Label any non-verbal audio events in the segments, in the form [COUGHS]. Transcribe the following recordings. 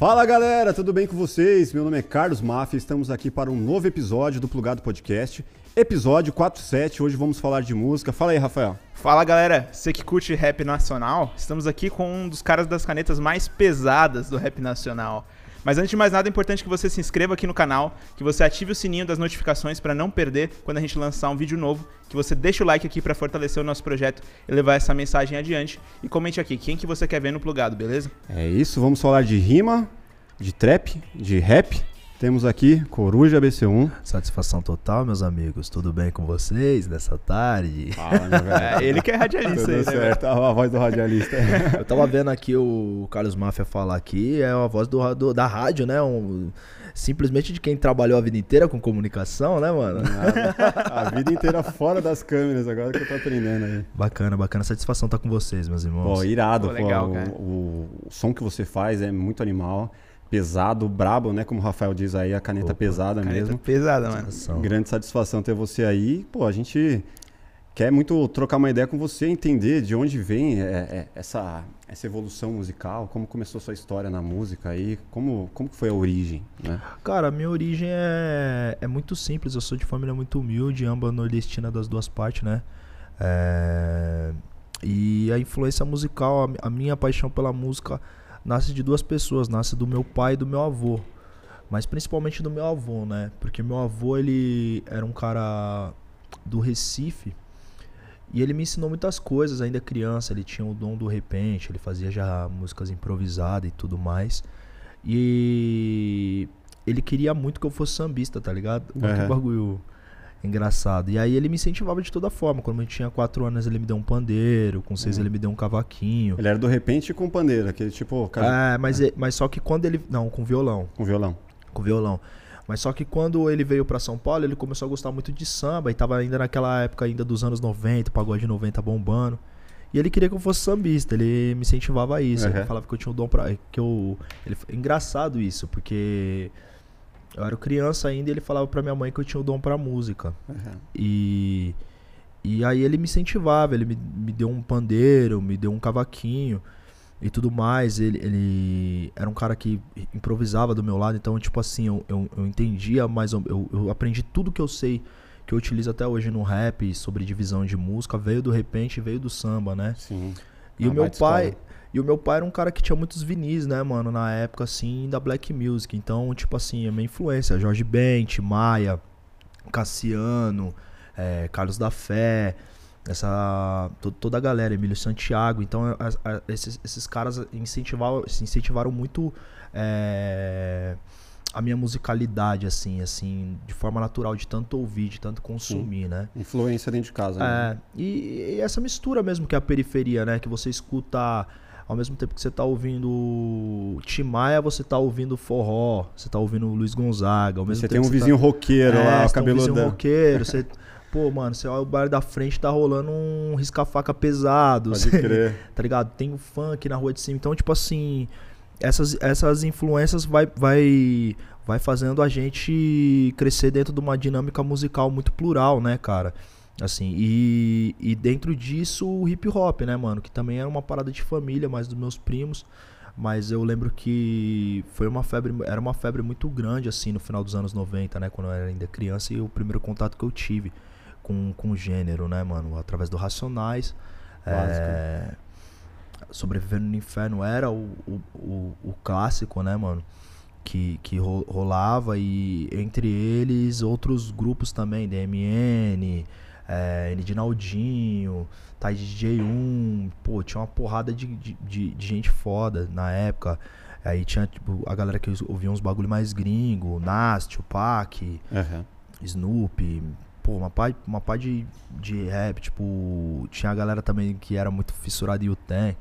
Fala galera, tudo bem com vocês? Meu nome é Carlos Mafia, estamos aqui para um novo episódio do Plugado Podcast, episódio 47. Hoje vamos falar de música. Fala aí, Rafael. Fala galera, você que curte rap nacional, estamos aqui com um dos caras das canetas mais pesadas do rap nacional. Mas antes de mais nada, é importante que você se inscreva aqui no canal, que você ative o sininho das notificações para não perder quando a gente lançar um vídeo novo, que você deixe o like aqui para fortalecer o nosso projeto e levar essa mensagem adiante. E comente aqui quem que você quer ver no plugado, beleza? É isso, vamos falar de rima, de trap, de rap. Temos aqui Coruja BC1. Satisfação total, meus amigos. Tudo bem com vocês nessa tarde? Velho. [LAUGHS] É, ele que é radialista Tudo aí, né? certo, a voz do radialista. [LAUGHS] Eu tava vendo aqui o Carlos Máfia falar aqui, é a voz do, do- da rádio, né? Um- simplesmente de quem trabalhou a vida inteira com comunicação, né, mano? a vida inteira fora das câmeras, agora que eu tô aprendendo aí. Bacana, bacana. Satisfação estar com vocês, meus irmãos. Pô, irado, Pô, pô, legal, o, cara. o- o som que você faz é muito animal, pesado, brabo, né? Como o Rafael diz aí, a caneta Opa, pesada Caneta mesmo. pesada, mano. Satisfação. Grande satisfação ter você aí. Pô, a gente quer muito trocar uma ideia com você, entender de onde vem é, é, essa, essa evolução musical, como começou sua história na música aí, como, como foi a origem, né? Cara, a minha origem é, é muito simples. Eu sou de família muito humilde, amba nordestina das duas partes, né? É, e a influência musical, a minha paixão pela música nasce de duas pessoas, nasce do meu pai e do meu avô. Mas principalmente do meu avô, né? Porque meu avô, ele era um cara do Recife e ele me ensinou muitas coisas ainda criança. Ele tinha o dom do repente, ele fazia já músicas improvisadas e tudo mais. E ele queria muito que eu fosse sambista, tá ligado? Que Aham. bagulho engraçado. E aí ele me incentivava de toda forma. Quando eu tinha 4 anos, ele me deu um pandeiro, com 6 Uhum. ele me deu um cavaquinho. Ele era do repente com pandeiro, aquele tipo cara, É, mas, e- mas só que quando ele. Não, com violão. com violão. Com violão. Mas só que quando ele veio pra São Paulo, ele começou a gostar muito de samba. E tava ainda naquela época ainda dos anos 90, pagode 90 bombando. E ele queria que eu fosse sambista, ele me incentivava a isso. Uhum. Ele falava que eu tinha o dom pra. Que eu, ele, engraçado isso, porque eu era criança ainda e ele falava pra minha mãe que eu tinha o dom pra música. Uhum. E, e aí ele me incentivava, ele me, me deu um pandeiro, me deu um cavaquinho e tudo mais. Ele, ele era um cara que improvisava do meu lado, então, tipo assim, eu, eu, eu entendia, mas eu, eu, aprendi tudo que eu sei, que eu utilizo até hoje no rap, sobre divisão de música, veio do repente, veio do samba, né? Sim. E o meu baita pai. escola. E o meu pai era um cara que tinha muitos vinis, né, mano, na época, assim, da Black Music. Então, tipo assim, a minha influência, Jorge Ben, Tim Maia, Cassiano, eh, Carlos da Fé, essa. to- toda a galera, Emílio Santiago. Então, as- a- esses, esses caras incentivavam, incentivaram muito eh, a minha musicalidade, assim, assim, de forma natural, de tanto ouvir, de tanto consumir, né? Influência dentro de casa. né? É, e, e essa mistura mesmo que é a periferia, né? Que você escuta ao mesmo tempo que você tá ouvindo Tim Maia, você tá ouvindo forró, você tá ouvindo Luiz Gonzaga. Ao mesmo Você tempo tem um vizinho roqueiro tá... lá, é, o você tem um vizinho roqueiro, você... [LAUGHS] Pô, mano, você olha o bar da frente, tá rolando um risca-faca pesado. Pode você- crer. [LAUGHS] tá ligado? Tem o funk na rua de cima. Então, tipo assim, essas, essas influências vai, vai, vai fazendo a gente crescer dentro de uma dinâmica musical muito plural, né, cara? Assim, e, e dentro disso o hip hop, né, mano? Que também era uma parada de família, mais dos meus primos. Mas eu lembro que foi uma febre, era uma febre muito grande, assim, no final dos anos 90, né? Quando eu era ainda criança, e o primeiro contato que eu tive com, com o gênero, né, mano? Através do Racionais. É, Sobrevivendo no Inferno era o, o, o, o clássico, né, mano? Que, que ro- rolava e entre eles outros grupos também, DMN, é, N de Naldinho, Tide DJ1, pô, tinha uma porrada de, de, de- de gente foda na época. Aí tinha tipo, a galera que ouvia uns bagulho mais gringo, Nast, Pac, Aham. Snoop, pô, uma pá, uma pá de, de rap, tipo, tinha a galera também que era muito fissurada em Uten.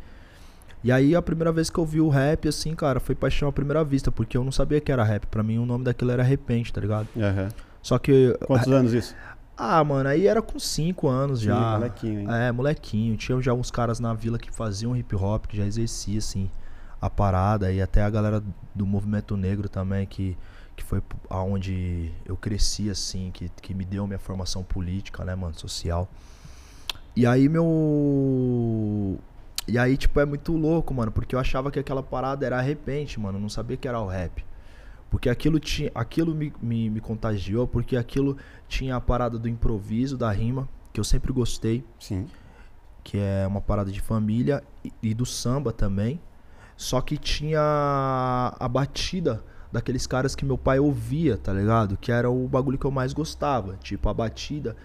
E aí a primeira vez que eu vi o rap, assim, cara, foi paixão à primeira vista, porque eu não sabia que era rap. Pra mim o nome daquilo era Repente, tá ligado? Aham. Só que. Quantos anos isso? Ah, mano, aí era com 5 anos Sim, já. molequinho, hein? É, molequinho. Tinha já uns caras na vila que faziam hip hop, que já exercia, assim, a parada. E até a galera do movimento negro também, que, que foi aonde eu cresci, assim, que, que me deu minha formação política, né, mano, social. E aí meu. E aí, tipo, é muito louco, mano, porque eu achava que aquela parada era repente, mano. Eu não sabia que era o rap. Porque aquilo, tinha, aquilo me, me, me contagiou, porque aquilo tinha a parada do improviso, da rima, que eu sempre gostei. Sim. Que é uma parada de família e, e do samba também. Só que tinha a batida daqueles caras que meu pai ouvia, tá ligado? Que era o bagulho que eu mais gostava. Tipo, a batida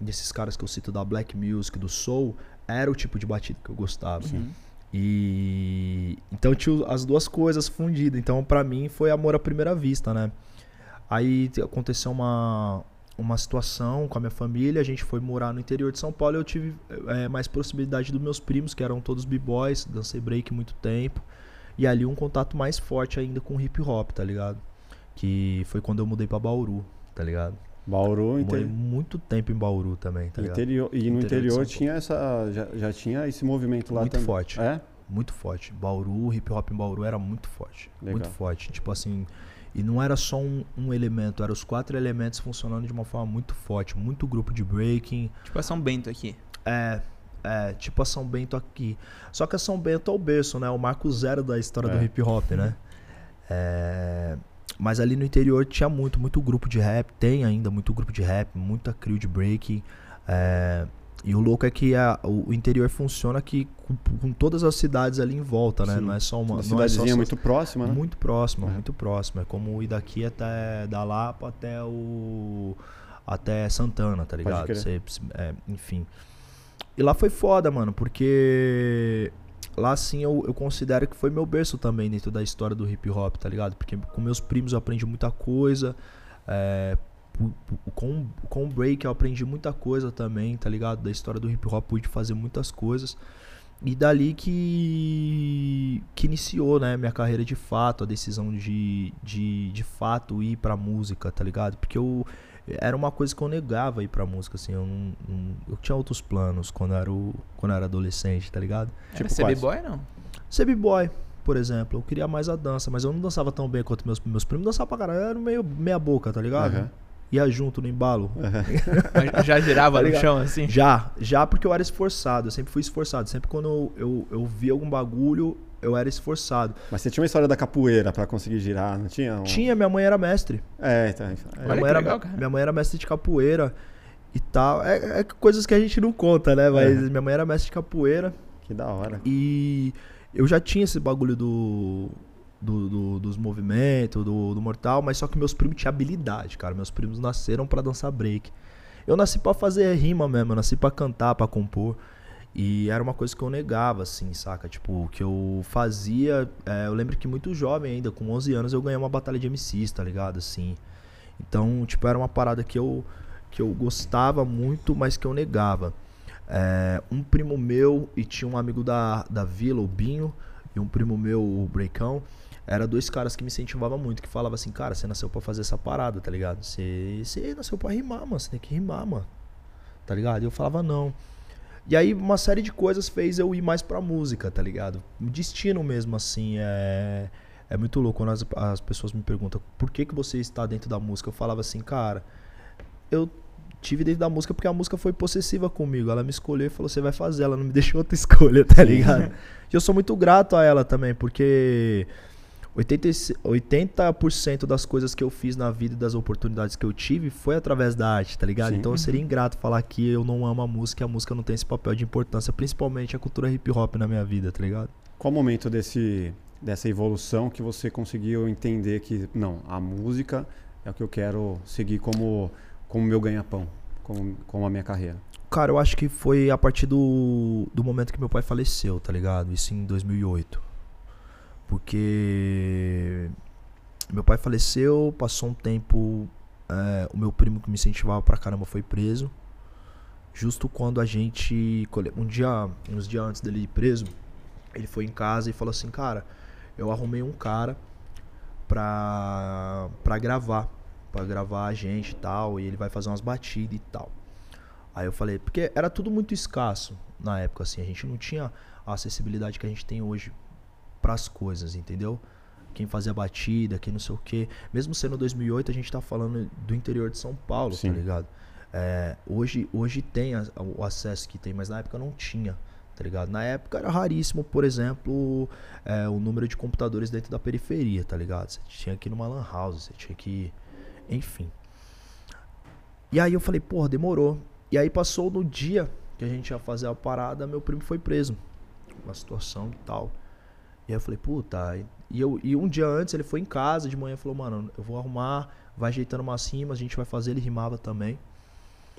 desses caras que eu cito da black music, do soul, era o tipo de batida que eu gostava. Uhum. E então tinha as duas coisas fundidas. Então para mim foi amor à primeira vista, né? Aí te- aconteceu uma uma situação com a minha família, a gente foi morar no interior de São Paulo eu tive é, mais proximidade dos meus primos, que eram todos b-boys, dancei break muito tempo. E ali um contato mais forte ainda com hip hop, tá ligado? Que foi quando eu mudei pra Bauru, tá ligado? Bauru, Morei inter... muito tempo em Bauru também, tá ligado? interior. E no Interior interior tinha essa. Já, já tinha esse movimento lá Muito também. forte. É? Muito forte. Bauru, hip hop em Bauru era muito forte. Legal. Muito forte. Tipo assim. E não era só um, um elemento, eram os quatro elementos funcionando de uma forma muito forte. Muito grupo de breaking. Tipo a São Bento aqui. É. É, tipo a São Bento aqui. Só que a São Bento é o berço, né? O marco zero da história É. do hip hop, né? É, mas ali no interior tinha muito, muito grupo de rap. Tem ainda muito grupo de rap, muita crew de breaking. É, e o louco é que a- o, interior funciona aqui com, com todas as cidades ali em volta, né? Sim. Não é só uma. Uma não é só cidadezinha só- muito próxima, né? muito próxima, É. muito próxima. É como ir daqui até da Lapa até o até Santana, tá ligado? Você- é, enfim. E lá foi foda, mano, porque lá sim eu, eu considero que foi meu berço também dentro da história do hip hop, tá ligado? Porque com meus primos eu aprendi muita coisa. É, com, com o break eu aprendi muita coisa também, tá ligado? Da história do hip hop pude fazer muitas coisas. E dali que, que iniciou, né, minha carreira de fato, a decisão de, de, de fato ir pra música, tá ligado? Porque eu era uma coisa que eu negava ir pra música, assim, eu, não, não- eu tinha outros planos quando eu era, o- quando eu era adolescente, tá ligado? Era Tipo ser b-boy, não? Ser b-boy, por exemplo, eu queria mais a dança, mas eu não dançava tão bem quanto meus, meus primos dançavam pra caralho, eu era meio meia boca, tá ligado? Aham. Ia junto no embalo. [LAUGHS] Mas Já girava Tá no chão assim? Já, já porque eu era esforçado, eu sempre fui esforçado. Sempre quando eu, eu, eu via algum bagulho, eu era esforçado. Mas você tinha uma história da capoeira pra conseguir girar, não tinha? Um... Tinha, minha mãe era mestre. É, então. Olha minha, que mãe era, legal, minha mãe era mestre de capoeira e tal. É, é coisas que a gente não conta, né? Mas É. minha mãe era mestre de capoeira Que da hora. e eu já tinha esse bagulho do. do- do- dos movimentos, do, do mortal, mas só que meus primos tinham habilidade, cara. Meus primos nasceram pra dançar break. Eu nasci pra fazer rima mesmo, eu nasci pra cantar, pra compor. E era uma coisa que eu negava, assim, saca? Tipo, que eu fazia. é, eu lembro que muito jovem ainda, com 11 anos, eu ganhei uma batalha de MCs, tá ligado? Assim. Então, tipo, era uma parada que eu, que eu gostava muito, mas que eu negava. É, um primo meu e tinha um amigo da, da vila, o Binho, e um primo meu, o Breakão. Era dois caras que me incentivavam muito, que falavam assim, cara, você nasceu pra fazer essa parada, tá ligado? Você, você nasceu pra rimar, mano. Você tem que rimar, mano. Tá ligado? E eu falava, não. E aí uma série de coisas fez eu ir mais pra música, tá ligado? Destino mesmo, assim, é. É muito louco quando as, as pessoas me perguntam por que, que você está dentro da música. Eu falava assim, cara, eu tive dentro da música porque a música foi possessiva comigo. Ela me escolheu e falou, você vai fazer, ela não me [LAUGHS] deixou outra escolha, tá ligado? E eu sou muito grato a ela também, porque 80, e se- 80% das coisas que eu fiz na vida e das oportunidades que eu tive foi através da arte, tá ligado? Sim. Então eu seria ingrato falar que eu não amo a música e a música não tem esse papel de importância, principalmente a cultura hip hop na minha vida, tá ligado? Qual momento desse, dessa evolução que você conseguiu entender que, não, a música é o que eu quero seguir como como meu ganha-pão, como, como a minha carreira? Cara, eu acho que foi a partir do, do momento que meu pai faleceu, tá ligado? Isso em 2008. Porque meu pai faleceu, passou um tempo, é, o meu primo que me incentivava pra caramba foi preso. Justo quando a gente, um dia, uns dias antes dele ir preso, ele foi em casa e falou assim, cara, eu arrumei um cara pra, pra gravar, pra gravar a gente e tal, e ele vai fazer umas batidas e tal. Aí eu falei, porque era tudo muito escasso na época, assim, a gente não tinha a acessibilidade que a gente tem hoje pras coisas, entendeu? Quem fazia batida, quem não sei o quê. Mesmo sendo 2008, a gente tá falando do interior de São Paulo, Sim. tá ligado? É, hoje, hoje tem a- o acesso que tem, mas na época não tinha, tá ligado? Na época era raríssimo, por exemplo, é, o número de computadores dentro da periferia, tá ligado? Você tinha que ir numa lan house, você tinha que ir... Enfim. E aí eu falei, porra, demorou. E aí passou no dia que a gente ia fazer a parada, meu primo foi preso. Uma situação e tal. E aí eu falei, puta. E, eu, e um dia antes ele foi em casa de manhã e falou, mano, eu vou arrumar, vai ajeitando umas rimas, a gente vai fazer, ele rimava também.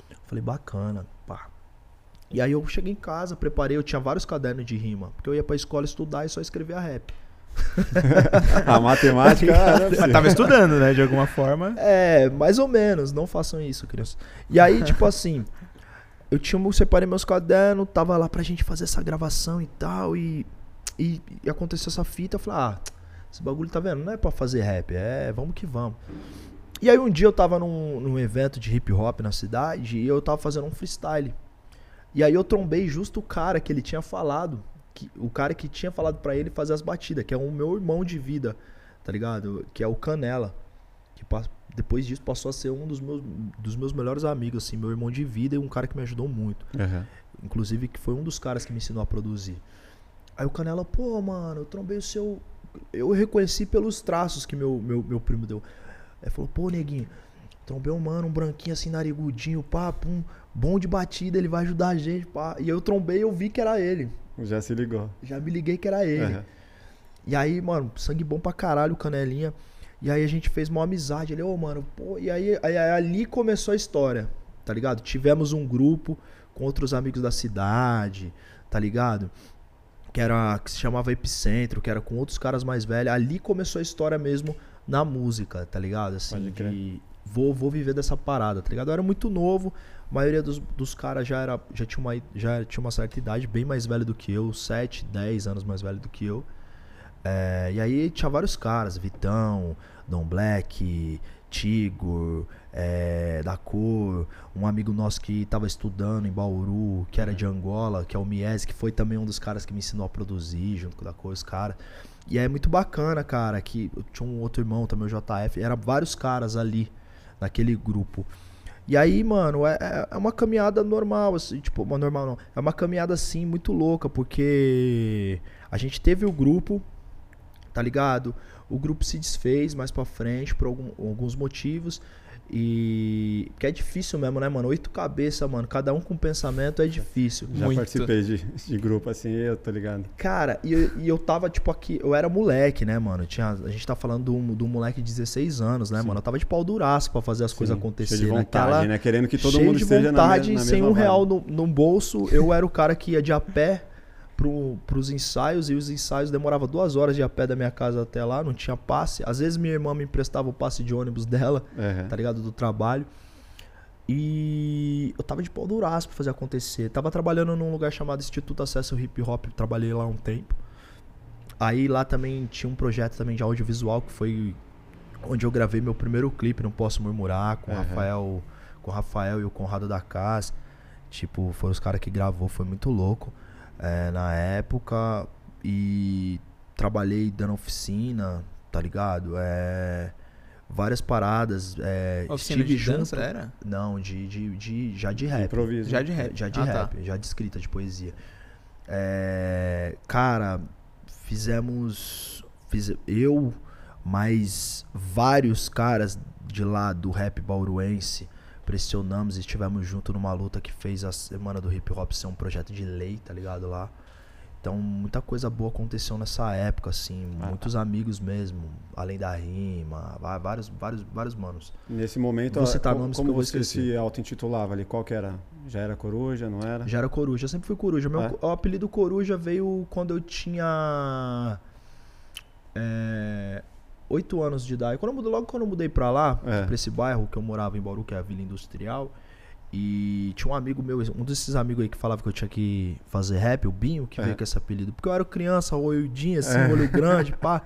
Eu falei, bacana, pá. E aí eu cheguei em casa, preparei, eu tinha vários cadernos de rima, porque eu ia pra escola estudar e só escrevia rap. [LAUGHS] a matemática. [LAUGHS] Mas tava estudando, né? De alguma forma. É, mais ou menos. Não façam isso, crianças. E aí, [LAUGHS] tipo assim, eu tinha, eu separei meus cadernos, tava lá pra gente fazer essa gravação e tal, e, e, e aconteceu essa fita, eu falei, ah, esse bagulho tá vendo? Não é pra fazer rap, é vamos que vamos. E aí um dia eu tava num, num evento de hip hop na cidade e eu tava fazendo um freestyle. E aí eu trombei justo o cara que ele tinha falado, que, o cara que tinha falado para ele fazer as batidas, que é o meu irmão de vida, tá ligado? Que é o Canela. Que depois disso passou a ser um dos meus, dos meus melhores amigos, assim, meu irmão de vida e um cara que me ajudou muito. Uhum. Inclusive, que foi um dos caras que me ensinou a produzir. Aí o Canela, pô, mano, eu trombei o seu. Eu reconheci pelos traços que meu, meu, meu primo deu. Aí falou, pô, neguinho, trombei um mano, um branquinho assim, narigudinho, pá, pum, bom de batida, ele vai ajudar a gente, pá. E eu trombei e eu vi que era ele. Já se ligou. Já me liguei que era ele. Uhum. E aí, mano, sangue bom pra caralho, canelinha. E aí a gente fez uma amizade. Ele, ô, oh, mano, pô. E aí, aí, aí, ali começou a história, tá ligado? Tivemos um grupo com outros amigos da cidade, tá ligado? Que era que se chamava Epicentro, que era com outros caras mais velhos. Ali começou a história mesmo na música, tá ligado? Assim, de vou, vou viver dessa parada, tá ligado? Eu era muito novo, a maioria dos, dos caras já, era, já, tinha uma, já tinha uma certa idade, bem mais velho do que eu, 7, 10 anos mais velho do que eu. É, e aí tinha vários caras, Vitão, Dom Black, Tigor, é, da Cor, um amigo nosso que estava estudando em Bauru, que era de Angola, que é o Mies, que foi também um dos caras que me ensinou a produzir junto com da Cor, os caras. E é muito bacana, cara, que tinha um outro irmão também, o JF, era vários caras ali naquele grupo. E aí, mano, é, é, é uma caminhada normal, assim, tipo, normal não. É uma caminhada assim muito louca, porque a gente teve o grupo, tá ligado? O grupo se desfez mais pra frente por algum, alguns motivos. E. que é difícil mesmo, né, mano? Oito cabeças, mano. Cada um com pensamento é difícil. Já Muito. participei de, de grupo assim, eu tô ligado. Cara, e, e eu tava, tipo, aqui. Eu era moleque, né, mano? Tinha, a gente tá falando do, do moleque de 16 anos, né, Sim. mano? Eu tava de pau duraço pra fazer as Sim. coisas acontecerem. Cheio de vontade, Naquela, né? Querendo que todo mundo de esteja vontade, na, na sem um real no, no bolso. Eu era o cara que ia de a pé para os ensaios e os ensaios demorava duas horas de a pé da minha casa até lá, não tinha passe. Às vezes minha irmã me emprestava o passe de ônibus [LAUGHS] dela, uhum. tá ligado? Do trabalho. E eu tava de pau duraço pra fazer acontecer. Tava trabalhando num lugar chamado Instituto Acesso Hip Hop, trabalhei lá um tempo. Aí lá também tinha um projeto também de audiovisual que foi onde eu gravei meu primeiro clipe, não posso murmurar, com uhum. Rafael, com Rafael e o Conrado da Casa. Tipo, foram os caras que gravou, foi muito louco é, na época e trabalhei dando oficina, tá ligado? É, várias paradas. É, oficina de junto, dança era? Não, de, de, de, já de rap. Improviso. Já de rap. Já de ah, tá. rap, tá. já de escrita, de poesia. É, cara, fizemos. Fiz, eu, mais vários caras de lá do rap bauruense pressionamos e estivemos junto numa luta que fez a Semana do Hip Hop ser um projeto de lei, tá ligado? Lá. Então, muita coisa boa aconteceu nessa época, assim. Ah, muitos tá. amigos mesmo, além da rima, vários, vários, vários manos. Nesse momento, você tá como, como você se auto-intitulava ali? Qual que era? Já era Coruja, não era? Já era Coruja, eu sempre fui Coruja. Meu, é? O apelido Coruja veio quando eu tinha... É, oito anos de idade. Quando eu mudei, logo quando eu mudei pra lá, é. pra esse bairro que eu morava em Bauru, que é a Vila Industrial, e tinha um amigo meu, um desses amigos aí que falava que eu tinha que fazer rap, o Binho, que é. veio com esse apelido. Porque eu era criança, olhudinho, assim, é. olho grande, [LAUGHS] pá.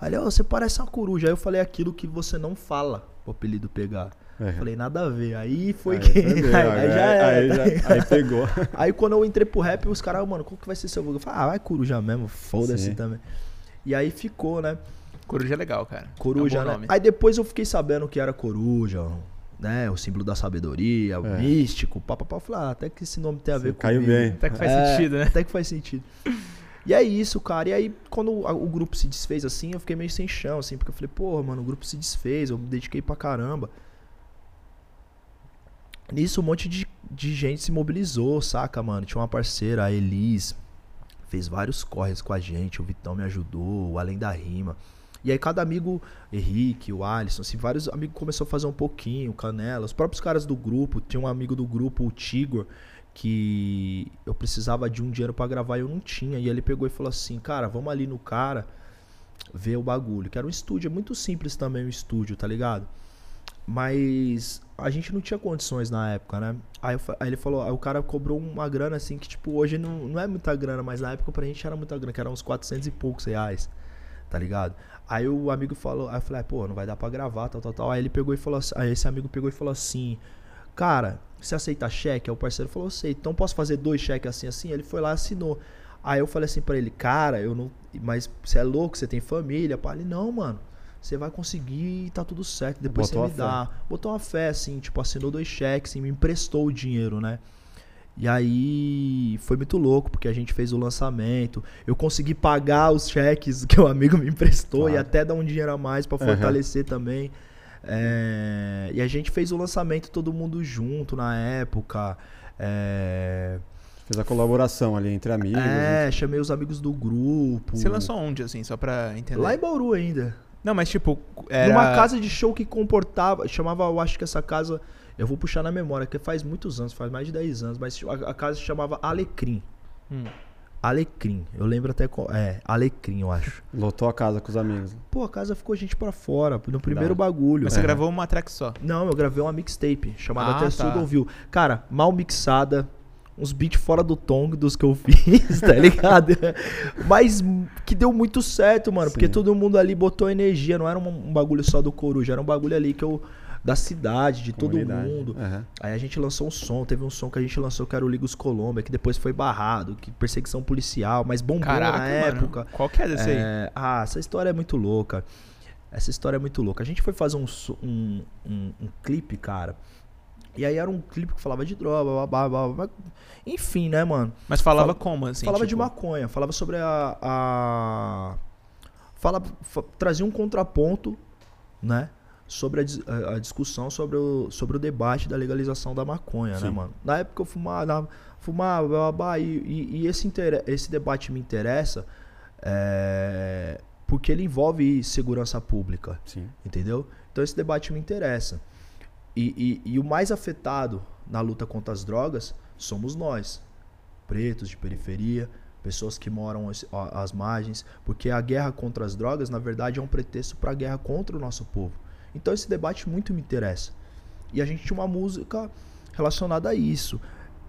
Aí ele, oh, você parece uma coruja. Aí eu falei aquilo que você não fala, o apelido pegar. É. Falei, nada a ver. Aí foi aí que. [LAUGHS] aí, aí, já era. Aí, já, aí pegou. [LAUGHS] aí quando eu entrei pro rap, os caras, mano, qual que vai ser seu vulgo? Eu falei, ah, vai coruja mesmo, foda-se também. E aí ficou, né? Coruja é legal, cara. Coruja, é um né? Nome. Aí depois eu fiquei sabendo que era coruja. né? O símbolo da sabedoria, o É. místico, papapá. Eu falei, ah, até que esse nome tem a ver com Caiu bem. Até que faz É, sentido, né? Até que faz sentido. E é isso, cara. E aí, quando o, o grupo se desfez assim, eu fiquei meio sem chão, assim, porque eu falei, porra, mano, o grupo se desfez, eu me dediquei pra caramba. Nisso, um monte de, de gente se mobilizou, saca, mano? Tinha uma parceira, a Elis, fez vários corres com a gente, o Vitão me ajudou, o Além da Rima. E aí cada amigo, Henrique, o Alisson, assim, vários amigos começou a fazer um pouquinho, Canela, os próprios caras do grupo, tinha um amigo do grupo, o Tigor, que eu precisava de um dinheiro pra gravar e eu não tinha. E ele pegou e falou assim, cara, vamos ali no cara ver o bagulho. Que era um estúdio, é muito simples também o estúdio, tá ligado? Mas a gente não tinha condições na época, né? Aí, eu aí ele falou, aí o cara cobrou uma grana assim que, tipo, hoje não, não é muita grana, mas na época pra gente era muita grana, que era uns 400 e poucos reais, tá ligado? Aí o amigo falou, aí eu falei, ah, pô, não vai dar pra gravar, tal, tal, tal. Aí ele pegou e falou assim, aí esse amigo pegou e falou assim, cara, você aceita cheque? Aí o parceiro falou, sei, então posso fazer dois cheques assim, assim? Ele foi lá e assinou. Aí eu falei assim pra ele, cara, eu não. Mas você é louco, você tem família? Pá, ele, não, mano. Você vai conseguir e tá tudo certo. Depois Botou você me dá. Botou uma fé, assim, tipo, assinou dois cheques e me emprestou o dinheiro, né? E aí foi muito louco, porque a gente fez o lançamento. Eu consegui pagar os cheques que o amigo me emprestou e Claro. até dar um dinheiro a mais pra Aham. fortalecer também. É, e a gente fez o lançamento todo mundo junto na época. É, Fez a colaboração ali entre amigos. é, chamei os amigos do grupo. Você lançou onde, assim, só pra entender? Lá em Bauru ainda. Não, mas tipo, era... Numa casa de show que comportava. Chamava, eu acho que essa casa. Eu vou puxar na memória, que faz muitos anos, faz mais de 10 anos, mas a, a casa se chamava Alecrim. Hum. Alecrim. Eu lembro até. qual- É, Alecrim, eu acho. [LAUGHS] Lotou a casa com os amigos. Pô, a casa ficou gente pra fora, no primeiro bagulho. Mas você É. gravou uma track só. Não, eu gravei uma mixtape chamada Ah, Até tá. Surdo Ouviu. Cara, mal mixada, uns beats fora do tom dos que eu [LAUGHS] fiz, tá ligado? Mas que deu muito certo, mano, porque Sim. todo mundo ali botou energia, não era um, um bagulho só do Coruja, era um bagulho ali que eu. Da cidade, de todo Comunidade. mundo. Aham. Aí a gente lançou um som, teve um som que a gente lançou que era o Ligos Colômbia, que depois foi barrado, que perseguição policial, mas bombou Caraca, na mano. época. Qual que é desse aí? É, ah, essa história é muito louca. Essa história é muito louca. A gente foi fazer um, um, um, um clipe, cara. E aí era um clipe que falava de droga, blá, blá, blá, enfim, né, mano? Mas falava fala- como, assim? falava de tipo? maconha, falava sobre a. a fala, fa- trazia um contraponto, né? Sobre a, a- discussão sobre o, sobre o debate da legalização da maconha, né, Sim. mano? Na época eu fumava, fumava, blá, blá, e, e- e esse, esse debate me interessa é, porque ele envolve segurança pública. Sim. Entendeu? Então esse debate me interessa. E, e- e o mais afetado na luta contra as drogas somos nós, pretos de periferia, pessoas que moram às margens, porque a guerra contra as drogas, na verdade, é um pretexto para a guerra contra o nosso povo. Então esse debate muito me interessa. E a gente tinha uma música relacionada a isso.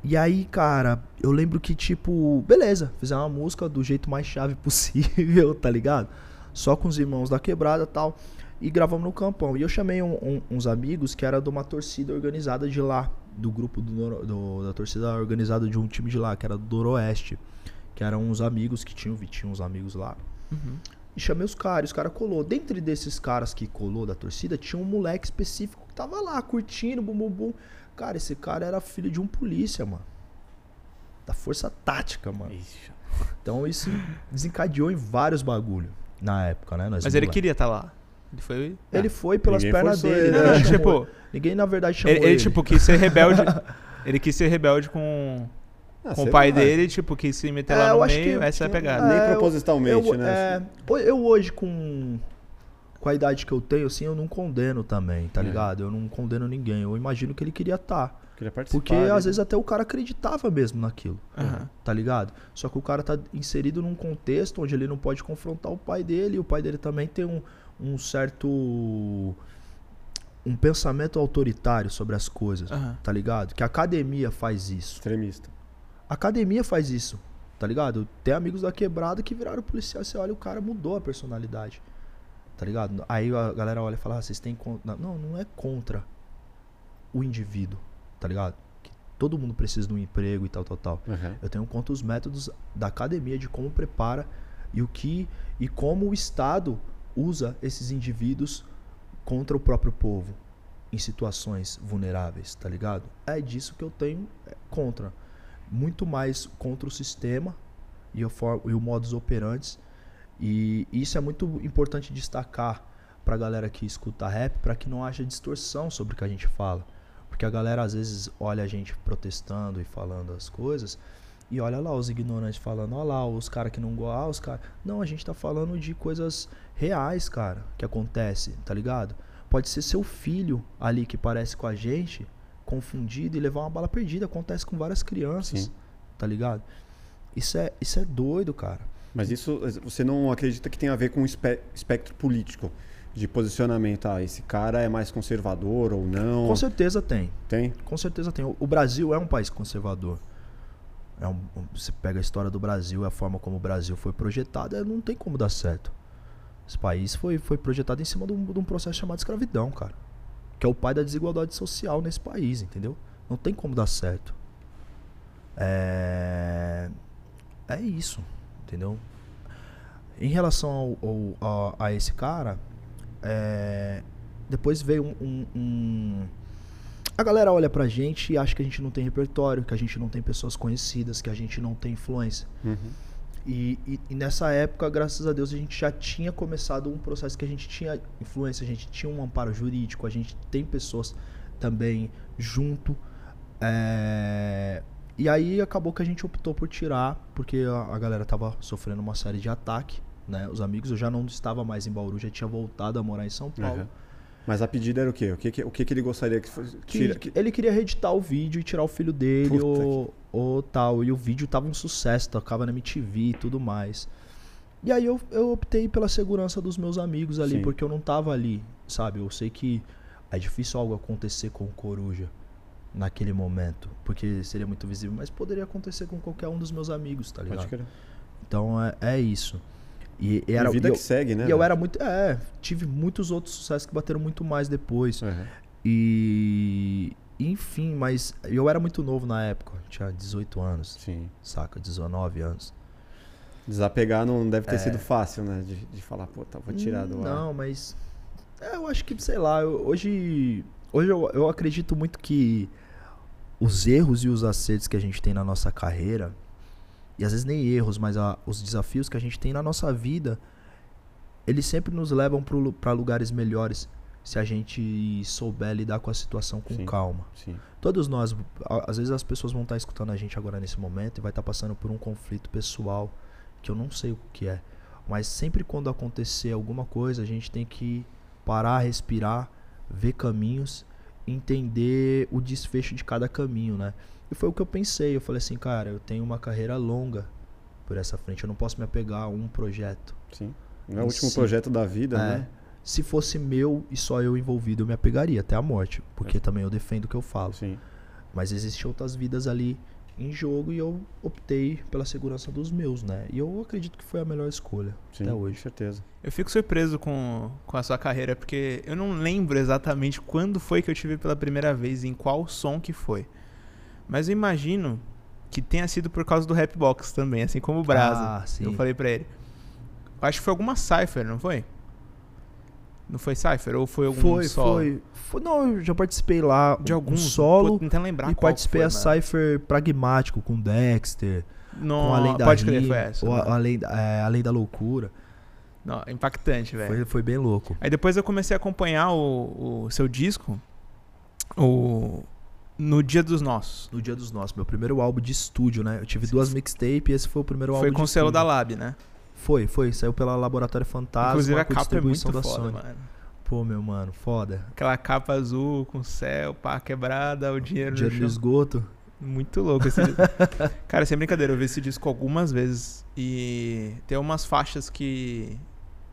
E aí, cara, eu lembro que, tipo, beleza, fizemos uma música do jeito mais chave [LAUGHS] possível, tá ligado? Só com os irmãos da quebrada tal. E gravamos no campão. E eu chamei um- um- uns amigos que era de uma torcida organizada de lá, do grupo do, do- da torcida organizada de um time de lá, que era do Noroeste. Que eram uns amigos que tinham, tinha uns amigos lá. Uhum. E chamei os caras, os caras colou. Dentre desses caras que colou da torcida, tinha um moleque específico que tava lá curtindo, bum bum bum. Cara, esse cara era filho de um polícia, mano. Da força tática, mano. Ixi. Então isso desencadeou em vários bagulho na época, né? nós Mas ele queria estar lá. Ele foi... Ele foi pelas pernas dele, ele, né? Tipo, Ninguém, na verdade, chamou ele, ele. ele, tipo, quis ser rebelde. [LAUGHS] ele quis ser rebelde com, Ah, com o pai lá. dele, tipo, quis se meter É, lá eu no acho meio. que Essa é a pegada. Nem É, propositalmente, eu, né? é, eu hoje, com, com a idade que eu tenho, assim, eu não condeno também, tá É. ligado? Eu não condeno ninguém. Eu imagino que ele queria estar. Queria participar. Porque ali, às né? vezes até o cara acreditava mesmo naquilo, Aham. tá ligado? Só que o cara tá inserido num contexto onde ele não pode confrontar o pai dele, e o pai dele também tem um, um certo. um pensamento autoritário sobre as coisas, Aham. tá ligado? Que a academia faz isso. Extremista. A academia faz isso, tá ligado? Tem amigos da quebrada que viraram policial, você olha, o cara mudou a personalidade. Tá ligado? Aí a galera olha e fala, ah, vocês têm contra. Não, não é contra o indivíduo, tá ligado? Que todo mundo precisa de um emprego e tal, tal, tal. Aham. Eu tenho contra os métodos da academia de como prepara e o que e como o Estado usa esses indivíduos contra o próprio povo. em situações vulneráveis, tá ligado? É disso que eu tenho é, contra. Muito mais contra o sistema e o, e o modus operandi. E isso é muito importante destacar pra galera que escuta rap, para que não haja distorção sobre o que a gente fala. Porque a galera às vezes olha a gente protestando e falando as coisas e olha lá os ignorantes falando, olha lá os caras que não gostam, ah, os caras. Não, a gente tá falando de coisas reais, cara, que acontece, tá ligado? Pode ser seu filho ali que parece com a gente, confundido e levar uma bala perdida. Acontece com várias crianças, Sim. tá ligado? Isso é, isso é doido, cara. Mas isso você não acredita que tem a ver com o espectro político? De posicionamento, ah, esse cara é mais conservador ou não? Com certeza tem. Tem? Com certeza tem. O Brasil é um país conservador. É um, você pega a história do Brasil e a forma como o Brasil foi projetado, é, não tem como dar certo. Esse país foi, foi projetado em cima de um, de um processo chamado escravidão, cara. Que é o pai da desigualdade social nesse país, entendeu? Não tem como dar certo. É, é isso, entendeu? Em relação ao, ao a, a, esse cara, é... depois veio um, um, um, A galera olha pra gente e acha que a gente não tem repertório, que a gente não tem pessoas conhecidas, que a gente não tem influência. Uhum. E, e, e, nessa época, graças a Deus, a gente já tinha começado um processo que a gente tinha influência, a gente tinha um amparo jurídico, a gente tem pessoas também junto. É... E aí acabou que a gente optou por tirar, porque a, a galera tava sofrendo uma série de ataque, né? Os amigos, eu já não estava mais em Bauru, já tinha voltado a morar em São Paulo. Uhum. Mas a pedida era o quê? O que, o que, que ele gostaria que fosse? Que, ele queria reeditar o vídeo e tirar o filho dele ou, ou tal. E o vídeo tava um sucesso, tocava na MTV e tudo mais. E aí eu, eu optei pela segurança dos meus amigos ali, Sim. porque eu não tava ali, sabe? Eu sei que é difícil algo acontecer com o Coruja naquele momento, porque seria muito visível, mas poderia acontecer com qualquer um dos meus amigos, tá ligado? Então é, é isso. E, e era, vida e que segue, né? E eu era muito. É, tive muitos outros sucessos que bateram muito mais depois. Uhum. E. Enfim, mas eu era muito novo na época. Tinha 18 anos. Sim. Saca? 19 anos. Desapegar não deve ter é... sido fácil, né? De, de falar, pô, tá, vou tirar do ar. Não, mas. É, eu acho que, sei lá, eu, hoje. Hoje eu, eu acredito muito que os erros e os acertos que a gente tem na nossa carreira e às vezes nem erros, mas a, os desafios que a gente tem na nossa vida, eles sempre nos levam para lugares melhores se a gente souber lidar com a situação com sim, calma. Sim. Todos nós, às vezes as pessoas vão estar escutando a gente agora nesse momento e vai estar passando por um conflito pessoal que eu não sei o que é, mas sempre quando acontecer alguma coisa, a gente tem que parar, respirar, ver caminhos, entender o desfecho de cada caminho, né? E foi o que eu pensei. Eu falei assim, cara, eu tenho uma carreira longa por essa frente. Eu não posso me apegar a um projeto. Sim. Não é o último projeto da vida, é, né? Se fosse meu e só eu envolvido, eu me apegaria até a morte. Porque é. também eu defendo o que eu falo. Sim. Mas existem outras vidas ali em jogo e eu optei pela segurança dos meus, né? E eu acredito que foi a melhor escolha Sim, até hoje. Com certeza. Eu fico surpreso com, com a sua carreira, porque eu não lembro exatamente quando foi que eu tive pela primeira vez, em qual som que foi. Mas eu imagino que tenha sido por causa do Rapbox também, assim como o Brasa. Ah, sim. Eu falei pra ele. Acho que foi alguma Cypher, não foi? Não foi Cypher? Ou foi algum foi, solo? Foi, foi. Não, eu já participei lá de algum solo. Tentando lembrar E participei foi, a mano. Cypher Pragmático com Dexter. Não, com Além da pode crer, foi essa. Ou além, é, além da Loucura. Não, impactante, velho. Foi, foi bem louco. Aí depois eu comecei a acompanhar o, o seu disco. O, no Dia dos Nossos. No Dia dos Nossos, meu primeiro álbum de estúdio, né? Eu tive duas mixtapes e esse foi o primeiro álbum. Foi com o selo da Lab, né? Foi, foi. Saiu pela Laboratório Fantasma. Inclusive a capa é muito foda, Sony. mano. Pô, meu mano, foda. Aquela capa azul com céu, pá, quebrada, o dinheiro, dinheiro no, esgoto. Muito louco esse disco. [LAUGHS] Cara, sem brincadeira, eu vi esse disco algumas vezes e tem umas faixas que,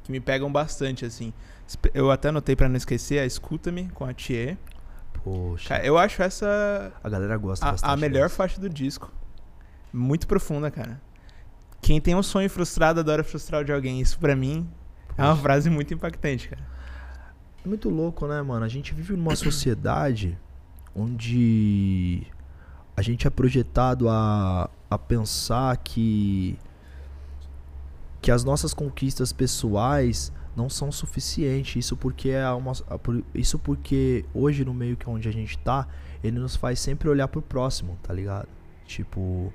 que me pegam bastante, assim. Eu até anotei para não esquecer a Escuta-me com a Thier. Poxa. Cara, eu acho essa. A galera gosta a, bastante. A melhor dessa. faixa do disco. Muito profunda, cara. Quem tem um sonho frustrado adora frustrar o de alguém. Isso para mim é uma frase muito impactante, cara. É muito louco, né, mano? A gente vive numa [COUGHS] sociedade onde a gente é projetado a, a pensar que que as nossas conquistas pessoais não são suficientes. Isso porque é uma, isso porque hoje no meio que onde a gente tá, ele nos faz sempre olhar pro próximo, tá ligado? Tipo,